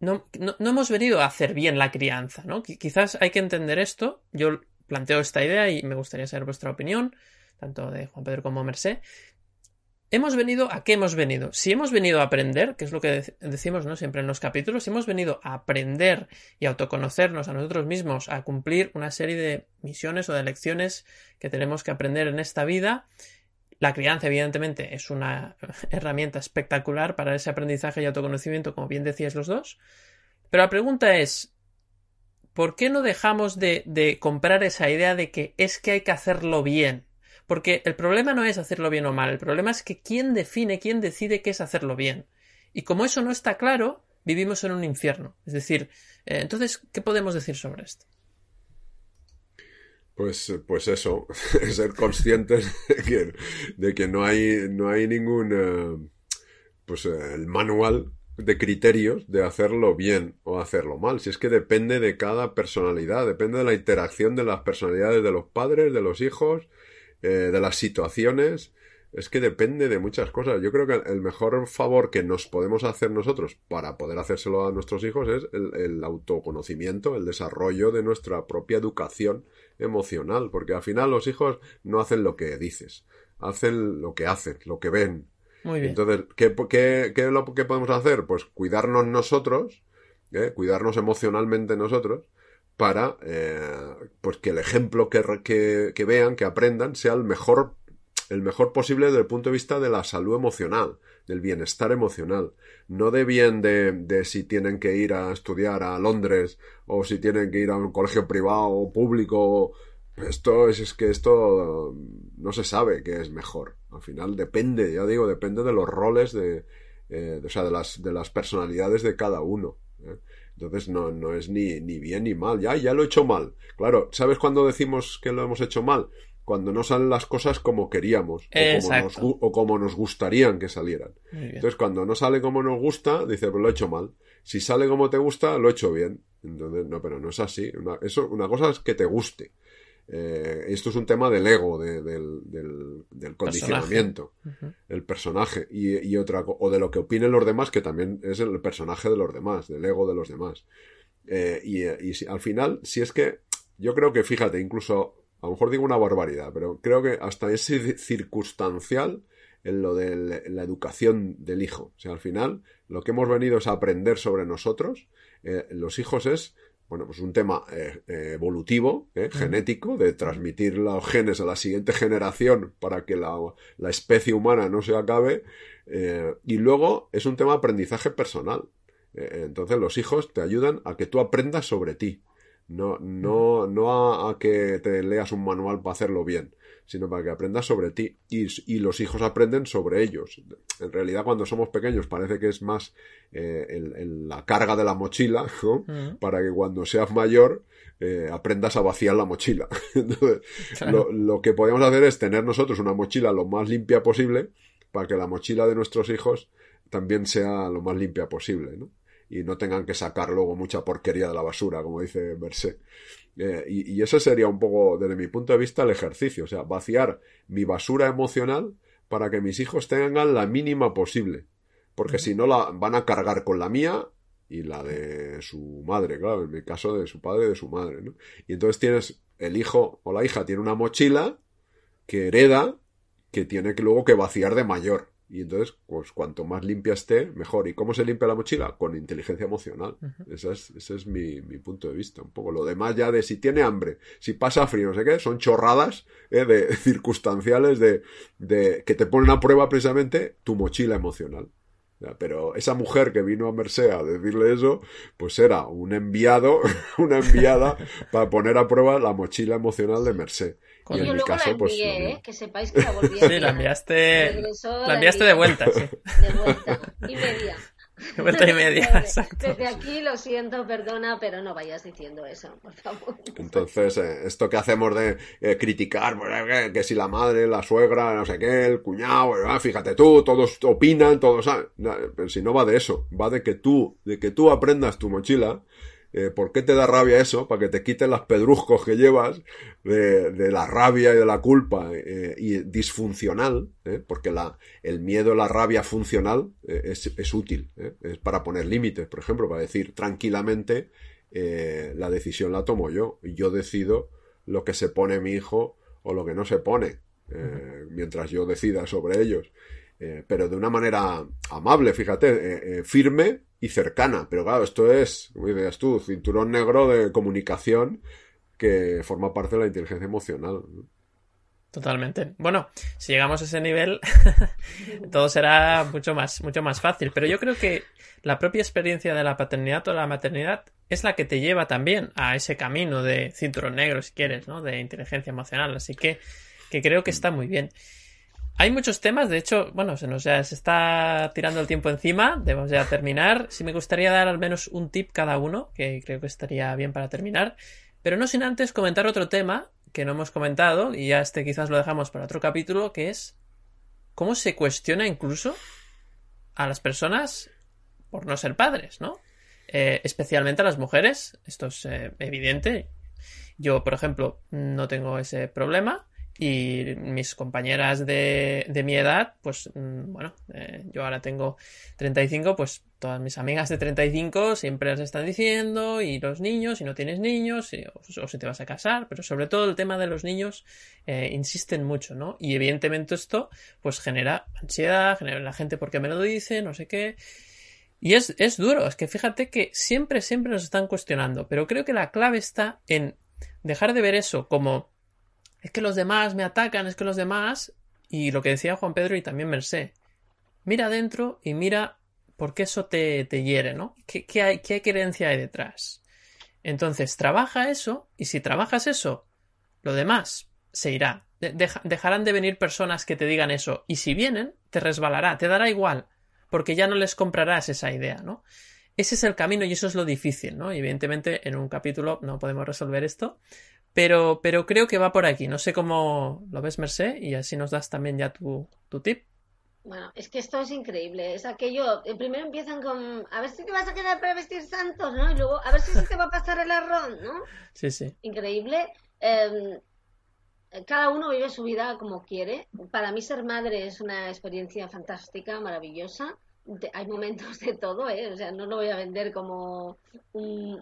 no, no, hemos venido a hacer bien la crianza, ¿no? Quizás hay que entender esto. Yo planteo esta idea y me gustaría saber vuestra opinión, tanto de Juan Pedro como Mercé. Hemos venido a qué hemos venido. Si hemos venido a aprender, que es lo que decimos ¿no? siempre en los capítulos, si hemos venido a aprender y autoconocernos a nosotros mismos, a cumplir una serie de misiones o de lecciones que tenemos que aprender en esta vida, la crianza, evidentemente, es una [laughs] herramienta espectacular para ese aprendizaje y autoconocimiento, como bien decíais los dos. Pero la pregunta es, ¿por qué no dejamos de, comprar esa idea de que es que hay que hacerlo bien? Porque el problema no es hacerlo bien o mal, el problema es que quién define, quién decide qué es hacerlo bien. Y como eso no está claro, vivimos en un infierno. Es decir, eh, entonces, ¿qué podemos decir sobre esto? Pues, pues eso, [laughs] ser conscientes de que, no hay, no hay ningún, eh, pues eh, el manual de criterios de hacerlo bien o hacerlo mal. Si es que depende de cada personalidad, depende de la interacción de las personalidades de los padres, de los hijos, eh, de las situaciones. Es que depende de muchas cosas. Yo creo que el mejor favor que nos podemos hacer nosotros para poder hacérselo a nuestros hijos es el, el autoconocimiento, el desarrollo de nuestra propia educación emocional, porque al final los hijos no hacen lo que dices, hacen lo que hacen, lo que ven, Muy bien. entonces, ¿qué, qué, qué es lo que podemos hacer? Pues cuidarnos nosotros, ¿eh? cuidarnos emocionalmente nosotros, para eh, pues que el ejemplo que, que, que vean, que aprendan, sea el mejor, el mejor posible desde el punto de vista de la salud emocional, del bienestar emocional. No de bien de, de si tienen que ir a estudiar a Londres o si tienen que ir a un colegio privado o público. Esto es, es que esto no se sabe qué es mejor. Al final depende, ya digo, depende de los roles de, eh, o sea, de las, de las personalidades de cada uno. ¿eh? Entonces no, no es ni, ni bien ni mal. Ya, ya lo he hecho mal. Claro, ¿sabes cuándo decimos que lo hemos hecho mal? Cuando no salen las cosas como queríamos o como, nos, Exacto. gu- o como nos gustarían que salieran. Entonces, cuando no sale como nos gusta, dice, pues lo he hecho mal. Si sale como te gusta, lo he hecho bien. Entonces, no, pero no es así. Una, eso, una cosa es que te guste. Eh, esto es un tema del ego, de- del, del, del condicionamiento, el personaje. Y, y otra, o de lo que opinen los demás, que también es el personaje de los demás, del ego de los demás. Eh, y y si- al final, si es que, yo creo que, fíjate, incluso, a lo mejor digo una barbaridad, pero creo que hasta es cir- circunstancial en lo de la- educación del hijo. O sea, al final, lo que hemos venido es a aprender sobre nosotros. eh, los hijos es, bueno, pues un tema eh, eh, evolutivo, eh, genético, de transmitir los genes a la siguiente generación para que la, la especie humana no se acabe. y luego es un tema de aprendizaje personal. Entonces los hijos te ayudan a que tú aprendas sobre ti. No, no, no a, a que te leas un manual para hacerlo bien, sino para que aprendas sobre ti. Y, y los hijos aprenden sobre ellos. En realidad, cuando somos pequeños, parece que es más eh, el- el- la carga de la mochila, [laughs] ¿no? Para que cuando seas mayor eh, aprendas a vaciar la mochila. [laughs] Entonces, Claro. lo, lo que podemos hacer es tener nosotros una mochila lo más limpia posible para que la mochila de nuestros hijos también sea lo más limpia posible, ¿no? Y no tengan que sacar luego mucha porquería de la basura, como dice Berset. Eh, y, y ese sería un poco, desde mi punto de vista, el ejercicio. O sea, vaciar mi basura emocional para que mis hijos tengan la mínima posible. Porque si no, la van a cargar con la mía y la de su madre, claro, en mi caso de su padre y de su madre, ¿no? Y entonces tienes, el hijo o la hija tiene una mochila que hereda, que tiene que luego que vaciar de mayor. Y entonces, pues cuanto más limpia esté, mejor. ¿Y cómo se limpia la mochila? Con inteligencia emocional. Ese es, ese es mi, mi punto de vista. Un poco lo demás ya de si tiene hambre, si pasa frío, no sé qué, son chorradas eh, de [laughs] circunstanciales de, de que te ponen a prueba precisamente tu mochila emocional. Pero esa mujer que vino a Merced a decirle eso, pues era un enviado, [laughs] una enviada [laughs] para poner a prueba la mochila emocional de Merced. Con- Y en Yo mi luego caso, la pues. envié, ¿eh? que sepáis que la volví a Sí, la enviaste, la enviaste de vuelta, sí. De vuelta y media. [laughs] De vuelta y media. Desde aquí lo siento, perdona, pero no vayas diciendo eso, por favor. Entonces, eh, esto que hacemos de eh, criticar, eh, que si la madre, la suegra, no sé qué, el cuñado, eh, ah, fíjate tú, todos opinan, todos saben. Si no va de eso, va de que tú, de que tú aprendas tu mochila. Eh, ¿Por qué te da rabia eso? Para que te quiten las pedruscos que llevas de, de la rabia y de la culpa eh, y disfuncional, ¿eh? porque la, el miedo, la rabia funcional es, es útil, es para poner límites, por ejemplo, para decir tranquilamente la decisión la tomo yo y yo decido lo que se pone mi hijo o lo que no se pone mientras yo decida sobre ellos. Pero de una manera amable, fíjate, firme y cercana. Pero claro, esto es, como dices tú, cinturón negro de comunicación que forma parte de la inteligencia emocional. Totalmente. Bueno, si llegamos a ese nivel, [laughs] todo será mucho más, mucho más fácil. Pero yo creo que la propia experiencia de la paternidad o la maternidad es la que te lleva también a ese camino de cinturón negro, si quieres, ¿no? De inteligencia emocional. Así que, que creo que está muy bien. Hay muchos temas, de hecho, bueno, se nos ya está tirando el tiempo encima, debemos ya terminar. Si me gustaría dar al menos un tip cada uno, que creo que estaría bien para terminar. Pero no sin antes comentar otro tema que no hemos comentado, y ya este quizás lo dejamos para otro capítulo, que es cómo se cuestiona incluso a las personas por no ser padres, ¿no? Eh, especialmente a las mujeres, esto es eh, evidente. Yo, por ejemplo, no tengo ese problema y mis compañeras de, de mi edad, pues mm, bueno, eh, yo ahora tengo 35, pues todas mis amigas de 35 siempre las están diciendo, y los niños, si no tienes niños, o, si te vas a casar, pero sobre todo el tema de los niños eh, insisten mucho, ¿no? Y evidentemente esto pues genera ansiedad, genera la gente porque me lo dice, no sé qué. Y es, es duro, es que fíjate que siempre, siempre nos están cuestionando, pero creo que la clave está en dejar de ver eso como es que los demás me atacan, es que los demás, y lo que decía Juan Pedro y también Mercé, mira adentro y mira por qué eso te, te hiere, ¿no? ¿Qué, qué, hay, ¿Qué creencia hay detrás? Entonces, trabaja eso, y si trabajas eso, lo demás se irá. dejarán de venir personas que te digan eso, y si vienen, te resbalará, te dará igual, porque ya no les comprarás esa idea, ¿no? Ese es el camino y eso es lo difícil, ¿no? evidentemente, en un capítulo no podemos resolver esto, pero, pero creo que va por aquí. No sé cómo lo ves, Merced, y así nos das también ya tu, tu tip. Bueno, es que esto es increíble. Es aquello, eh, primero empiezan con, a ver si te vas a quedar para vestir santos, ¿no? Y luego, a ver si se te va a pasar el arroz, ¿no? Sí, sí. Increíble. Em, cada uno vive su vida como quiere. Para mí ser madre es una experiencia fantástica, maravillosa hay momentos de todo, ¿eh? O sea, no lo voy a vender como un,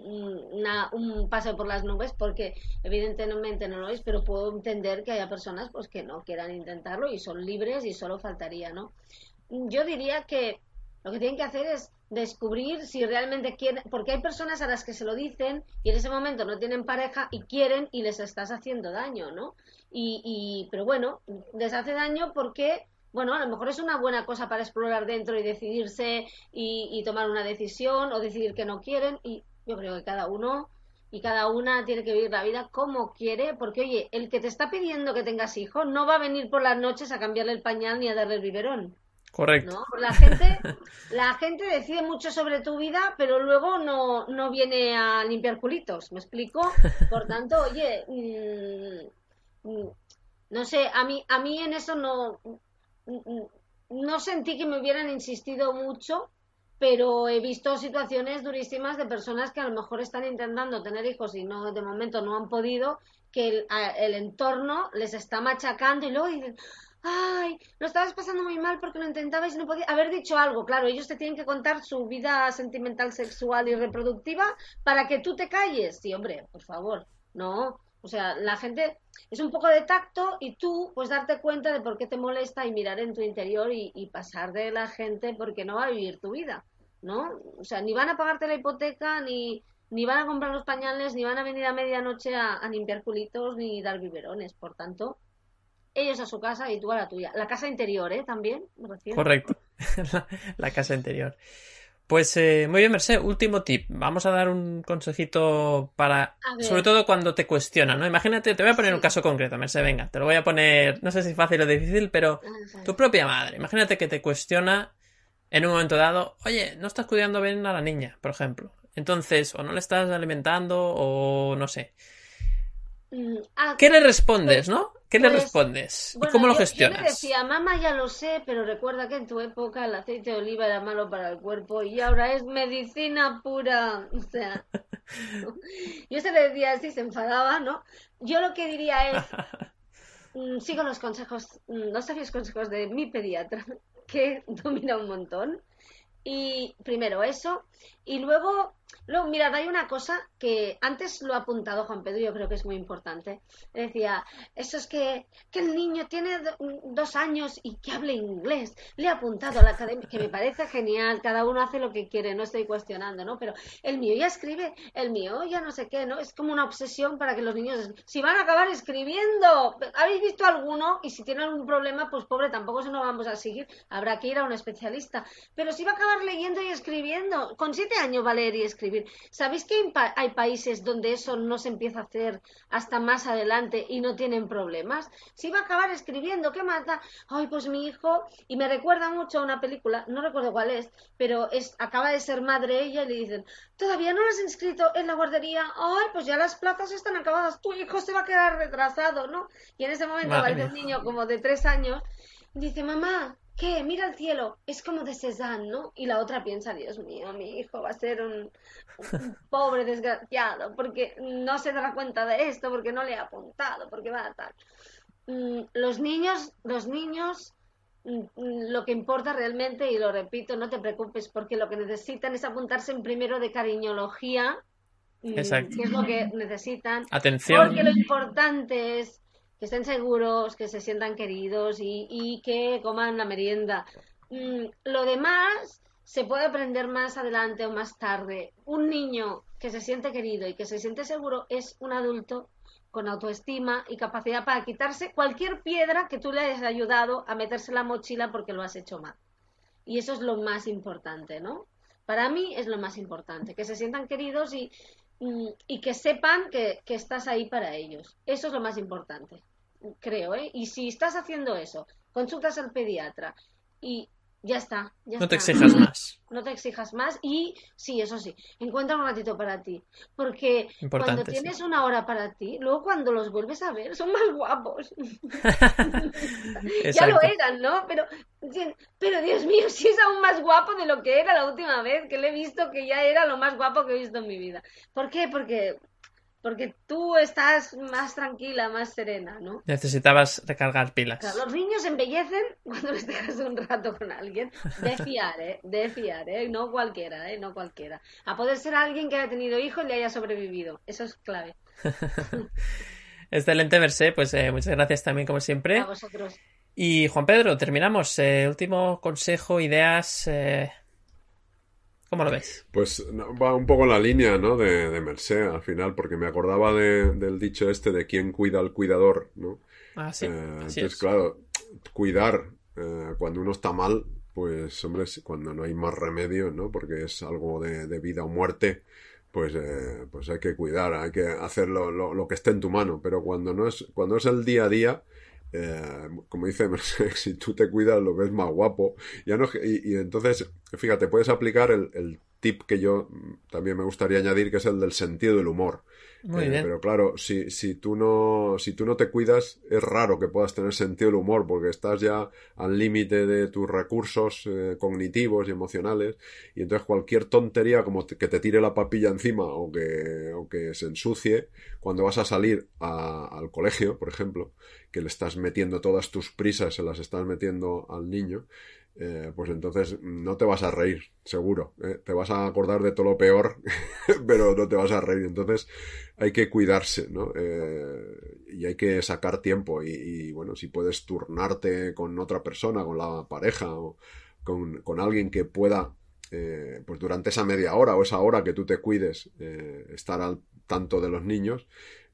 una, un paseo por las nubes porque evidentemente no lo es, pero puedo entender que haya personas pues que no quieran intentarlo y son libres y solo faltaría, ¿no? Yo diría que lo que tienen que hacer es descubrir si realmente quieren, porque hay personas a las que se lo dicen y en ese momento no tienen pareja y quieren y les estás haciendo daño, ¿no? Y, y pero bueno, les hace daño porque bueno, a lo mejor es una buena cosa para explorar dentro y decidirse y, tomar una decisión o decidir que no quieren. Y yo creo que cada uno y cada una tiene que vivir la vida como quiere, porque oye, el que te está pidiendo que tengas hijos no va a venir por las noches a cambiarle el pañal ni a darle el biberón. Correcto. La gente, [laughs] la gente decide mucho sobre tu vida, pero luego no, no viene a limpiar culitos, ¿me explico? Por tanto, oye, mm, mm, no sé, a mí, a mí en eso no, no sentí que me hubieran insistido mucho, pero he visto situaciones durísimas de personas que a lo mejor están intentando tener hijos y no de momento no han podido, que el, entorno les está machacando y luego dicen, ay, lo estabas pasando muy mal porque lo intentabas y no podías haber dicho algo. Claro, ellos te tienen que contar su vida sentimental, sexual y reproductiva para que tú te calles. Sí, hombre, por favor, no. O sea, la gente es un poco de tacto y tú pues darte cuenta de por qué te molesta y mirar en tu interior y, pasar de la gente porque no va a vivir tu vida, ¿no? O sea, ni van a pagarte la hipoteca, ni, ni van a comprar los pañales, ni van a venir a medianoche a, limpiar culitos, ni dar biberones. Por tanto, ellos a su casa y tú a la tuya. La casa interior, ¿eh? También, Correcto, [laughs] la casa interior. Pues eh, muy bien, Merced. Último tip. Vamos a dar un consejito para. Sobre todo cuando te cuestionan, ¿no? Imagínate, te voy a poner un caso concreto, Merced. Venga, te lo voy a poner. No sé si fácil o difícil, pero tu propia madre. Imagínate que te cuestiona en un momento dado, oye, no estás cuidando bien a la niña, por ejemplo. Entonces, o no le estás alimentando, o no sé. Mm, ah, ¿Qué le respondes, pues no? ¿Qué le pues, respondes? ¿Y cómo lo gestionas? Yo le decía, mamá, ya lo sé, pero recuerda que en tu época el aceite de oliva era malo para el cuerpo y ahora es medicina pura. [laughs] O sea, [laughs] yo se le decía así, se enfadaba, ¿no? Yo lo que diría es, [laughs] mm, sigo los consejos, mm, los sabios consejos de mi pediatra, que domina un montón. Y primero eso, y luego Luego, mirad, hay una cosa que antes lo ha apuntado Juan Pedro, yo creo que es muy importante. Decía, eso es que, que el niño tiene dos años y que hable inglés. Le ha apuntado a la academia, que me parece genial, cada uno hace lo que quiere, no estoy cuestionando, ¿no? Pero el mío ya escribe, el mío ya no sé qué, ¿no? Es como una obsesión para que los niños, si van a acabar escribiendo, ¿habéis visto alguno? Y si tiene algún problema, pues pobre, tampoco se nos vamos a seguir, habrá que ir a un especialista. Pero si va a acabar leyendo y escribiendo, con siete años va a leer y escribir ¿Sabéis que hay países donde eso no se empieza a hacer hasta más adelante y no tienen problemas? Si va a acabar escribiendo, ¿qué mata? Ay, pues mi hijo, y me recuerda mucho a una película, no recuerdo cuál es, pero es, acaba de ser madre ella y le dicen, todavía no has inscrito en la guardería, ay, pues ya las plazas están acabadas, tu hijo se va a quedar retrasado, ¿no? Y en ese momento aparece un niño como de tres años, y dice, mamá, ¿qué? Mira el cielo, es como de Cézanne, ¿no? Y la otra piensa, Dios mío, mi hijo va a ser un, [laughs] pobre desgraciado, porque no se dará cuenta de esto, porque no le ha apuntado, porque va a tal. Mm, los niños, los niños, mm, mm, lo que importa realmente, y lo repito, no te preocupes, porque lo que necesitan es apuntarse en primero de cariñología, Exacto. que es lo que necesitan. Atención. Porque lo importante es que estén seguros, que se sientan queridos y, que coman la merienda. Mm, lo demás se puede aprender más adelante o más tarde. Un niño que se siente querido y que se siente seguro es un adulto con autoestima y capacidad para quitarse cualquier piedra que tú le hayas ayudado a meterse en la mochila porque lo has hecho mal. Y eso es lo más importante, ¿no? Para mí es lo más importante, que se sientan queridos y, y que sepan que, estás ahí para ellos. Eso es lo más importante, creo. ¿eh? Y si estás haciendo eso, consultas al pediatra y ya está. no te exijas [clears throat] más. No te exijas más y sí, eso sí, encuentra un ratito para ti. Porque cuando tienes una hora para ti, luego cuando los vuelves a ver, son más guapos. [laughs] ya lo eran, ¿no? Pero, pero Dios mío, si es aún más guapo de lo que era la última vez, que le he visto que ya era lo más guapo que he visto en mi vida. ¿Por qué? Porque porque tú estás más tranquila, más serena, ¿no? Necesitabas recargar pilas. los niños embellecen [laughs] cuando les dejas un rato con alguien. De fiar, ¿eh? De fiar, ¿eh? No cualquiera, ¿eh? No cualquiera. A poder ser alguien que haya tenido hijos y le haya sobrevivido. Eso es clave. [laughs] Excelente, Mercé. Pues eh, muchas gracias también, como siempre. A vosotros. Y Juan Pedro, terminamos. Eh, último consejo, ideas. Eh, ¿Cómo lo ves? Pues va un poco en la línea, ¿no? De, de Mercé al final, porque me acordaba del dicho este de quién cuida al cuidador, ¿no? Ah, sí. Eh, entonces, claro, cuidar eh, cuando uno está mal, pues, hombre, cuando no hay más remedio, ¿no? Porque es algo de, vida o muerte, pues, eh, pues hay que cuidar, hay que hacer lo, lo, que esté en tu mano. Pero cuando no es, cuando es el día a día, eh, como dice [laughs] si tú te cuidas lo ves más guapo. Ya no, y, entonces, fíjate, puedes aplicar el, tip que yo también me gustaría añadir, que es el del sentido del humor. Muy bien. Pero claro, si, si, tú no, si tú no te cuidas, es raro que puedas tener sentido del humor, porque estás ya al límite de tus recursos eh, cognitivos y emocionales, y entonces cualquier tontería como que te tire la papilla encima o que, o que se ensucie, cuando vas a salir al colegio, por ejemplo, que le estás metiendo todas tus prisas, se las estás metiendo al niño, eh, pues entonces no te vas a reír, seguro. ¿eh? Te vas a acordar de todo lo peor, [laughs] pero no te vas a reír. Entonces hay que cuidarse, ¿no? Eh, y hay que sacar tiempo. Y, bueno, si puedes turnarte con otra persona, con la pareja o con, con alguien que pueda, pues durante esa media hora o esa hora que tú te cuides, estar al tanto de los niños,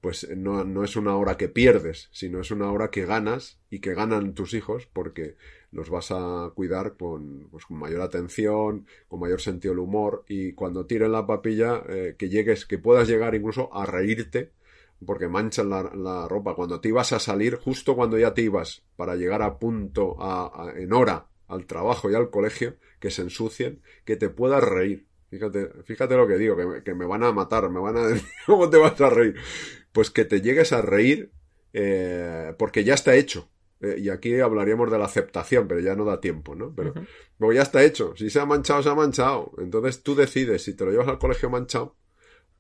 pues no, no, es una hora que pierdes, sino es una hora que ganas y que ganan tus hijos porque los vas a cuidar con, pues, con mayor atención, con mayor sentido del humor y cuando tiren la papilla eh, que llegues, que puedas llegar incluso a reírte porque manchan la, ropa. Cuando te ibas a salir, justo cuando ya te ibas para llegar a punto, a, en hora al trabajo y al colegio, que se ensucien, que te puedas reír. Fíjate, fíjate lo que digo, que me, que me van a matar, me van a [laughs] decir, ¿cómo te vas a reír? Pues que te llegues a reír eh, porque ya está hecho. Eh, y aquí hablaríamos de la aceptación, pero ya no da tiempo, ¿no? Pero ya está hecho. Si se ha manchado, se ha manchado. Entonces tú decides si te lo llevas al colegio manchado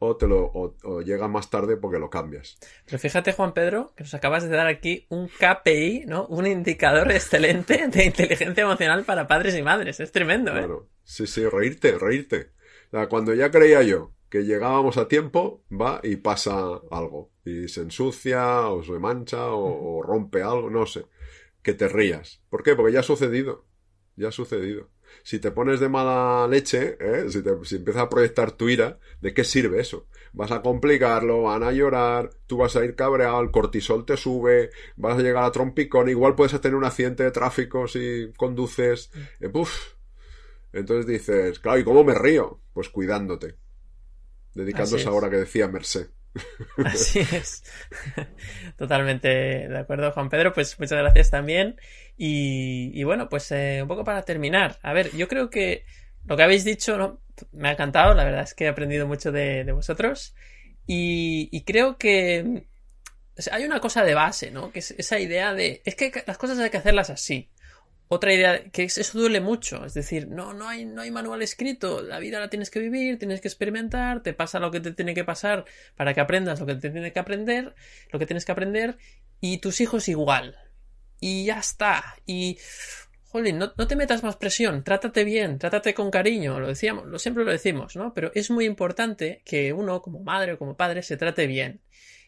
o te lo o, más tarde porque lo cambias. Pero fíjate, Juan Pedro, que nos acabas de dar aquí un KPI, ¿no? Un indicador excelente de inteligencia emocional para padres y madres. Es tremendo, ¿eh? Claro. Sí, sí, reírte, reírte. O sea, cuando ya creía yo que llegábamos a tiempo, va y pasa algo. Y se ensucia, o se mancha, o, rompe algo, no sé. Que te rías. ¿Por qué? Porque ya ha sucedido. Ya ha sucedido. Si te pones de mala leche, ¿eh? si, te, si empiezas a proyectar tu ira, ¿de qué sirve eso? Vas a complicarlo, van a llorar, tú vas a ir cabreado, el cortisol te sube, vas a llegar a trompicón, igual puedes tener un accidente de tráfico si conduces. Eh, Entonces dices, claro, ¿y cómo me río? Pues cuidándote dedicándose ahora que decía Merced. [laughs] Así es. [laughs] Totalmente de acuerdo, Juan Pedro. Pues muchas gracias también. Y, bueno, pues eh, un poco para terminar. A ver, yo creo que lo que habéis dicho ¿no? me ha encantado. La verdad es que he aprendido mucho de, vosotros. Y, creo que hay una cosa de base, ¿no? Que es esa idea de. Es que las cosas hay que hacerlas así. Otra idea, que eso duele mucho, es decir, no, no hay, no hay manual escrito, la vida la tienes que vivir, tienes que experimentar, te pasa lo que te tiene que pasar para que aprendas lo que te tiene que aprender, lo que tienes que aprender, y tus hijos igual. Y ya está. Y, jolín, no, no te metas más presión, trátate bien, trátate con cariño, lo decíamos, lo siempre lo decimos, ¿no? Pero es muy importante que uno, como madre o como padre, se trate bien.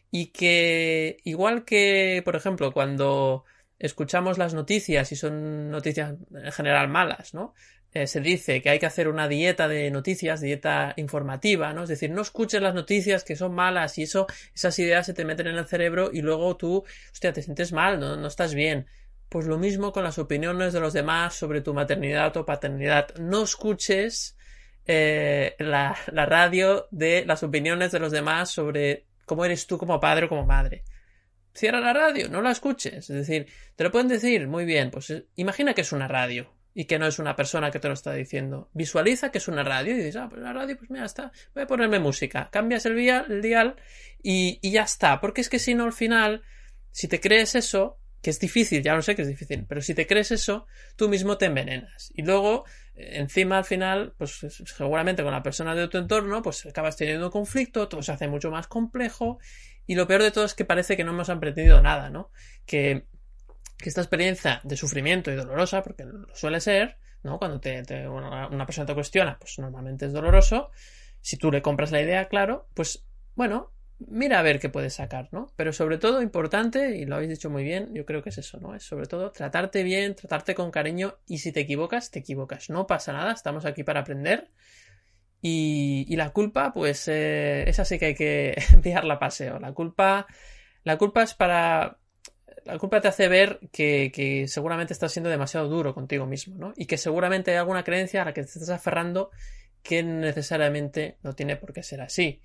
Y que, igual que, por ejemplo, cuando escuchamos las noticias y son noticias en general malas, ¿no? Eh, se dice que hay que hacer una dieta de noticias, dieta informativa, ¿no? Es decir, no escuches las noticias que son malas y eso, esas ideas se te meten en el cerebro y luego tú, hostia, te sientes mal, no, estás bien. Pues lo mismo con las opiniones de los demás sobre tu maternidad o paternidad. No escuches eh, la radio de las opiniones de los demás sobre cómo eres tú como padre o como madre cierra la radio, no la escuches. Es decir, te lo pueden decir muy bien, pues eh, imagina que es una radio y que no es una persona que te lo está diciendo. Visualiza que es una radio y dices, ah, pues la radio, pues mira, está, voy a ponerme música. Cambias el el dial y, y ya está. Porque es que si no, al final, si te crees eso, que es difícil, ya lo sé que es difícil, pero si te crees eso, tú mismo te envenenas. Y luego, eh, encima, al final, pues seguramente con la persona de tu entorno, pues acabas teniendo un conflicto, todo se hace mucho más complejo y lo peor de todo es que parece que no hemos aprendido nada, ¿no? Que, esta experiencia de sufrimiento y dolorosa, porque lo suele ser, ¿no? Cuando te, una, persona te cuestiona, pues normalmente es doloroso. Si tú le compras la idea, claro, pues bueno, mira a ver qué puedes sacar, ¿no? Pero sobre todo importante, y lo habéis dicho muy bien, yo creo que es eso, ¿no? Es sobre todo tratarte bien, tratarte con cariño y si te equivocas, te equivocas. No pasa nada, estamos aquí para aprender y, la culpa, pues eh, esa sí que hay que [laughs] enviarla a paseo. La culpa, la culpa es para... La culpa te hace ver que, seguramente estás siendo demasiado duro contigo mismo, ¿no? Y que seguramente hay alguna creencia a la que te estás aferrando que necesariamente no tiene por qué ser así.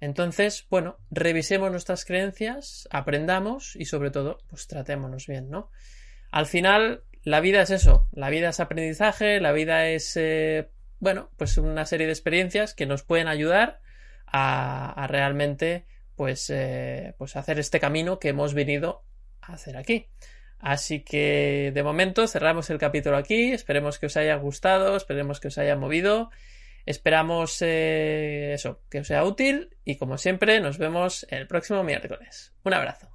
Entonces, bueno, revisemos nuestras creencias, aprendamos y sobre todo, pues tratémonos bien, ¿no? Al final, la vida es eso, la vida es aprendizaje, la vida es eh, bueno, pues una serie de experiencias que nos pueden ayudar a, realmente pues, eh, pues hacer este camino que hemos venido a hacer aquí. Así que de momento cerramos el capítulo aquí. Esperemos que os haya gustado, esperemos que os haya movido. Esperamos eh, eso, que os sea útil y como siempre nos vemos el próximo miércoles. Un abrazo.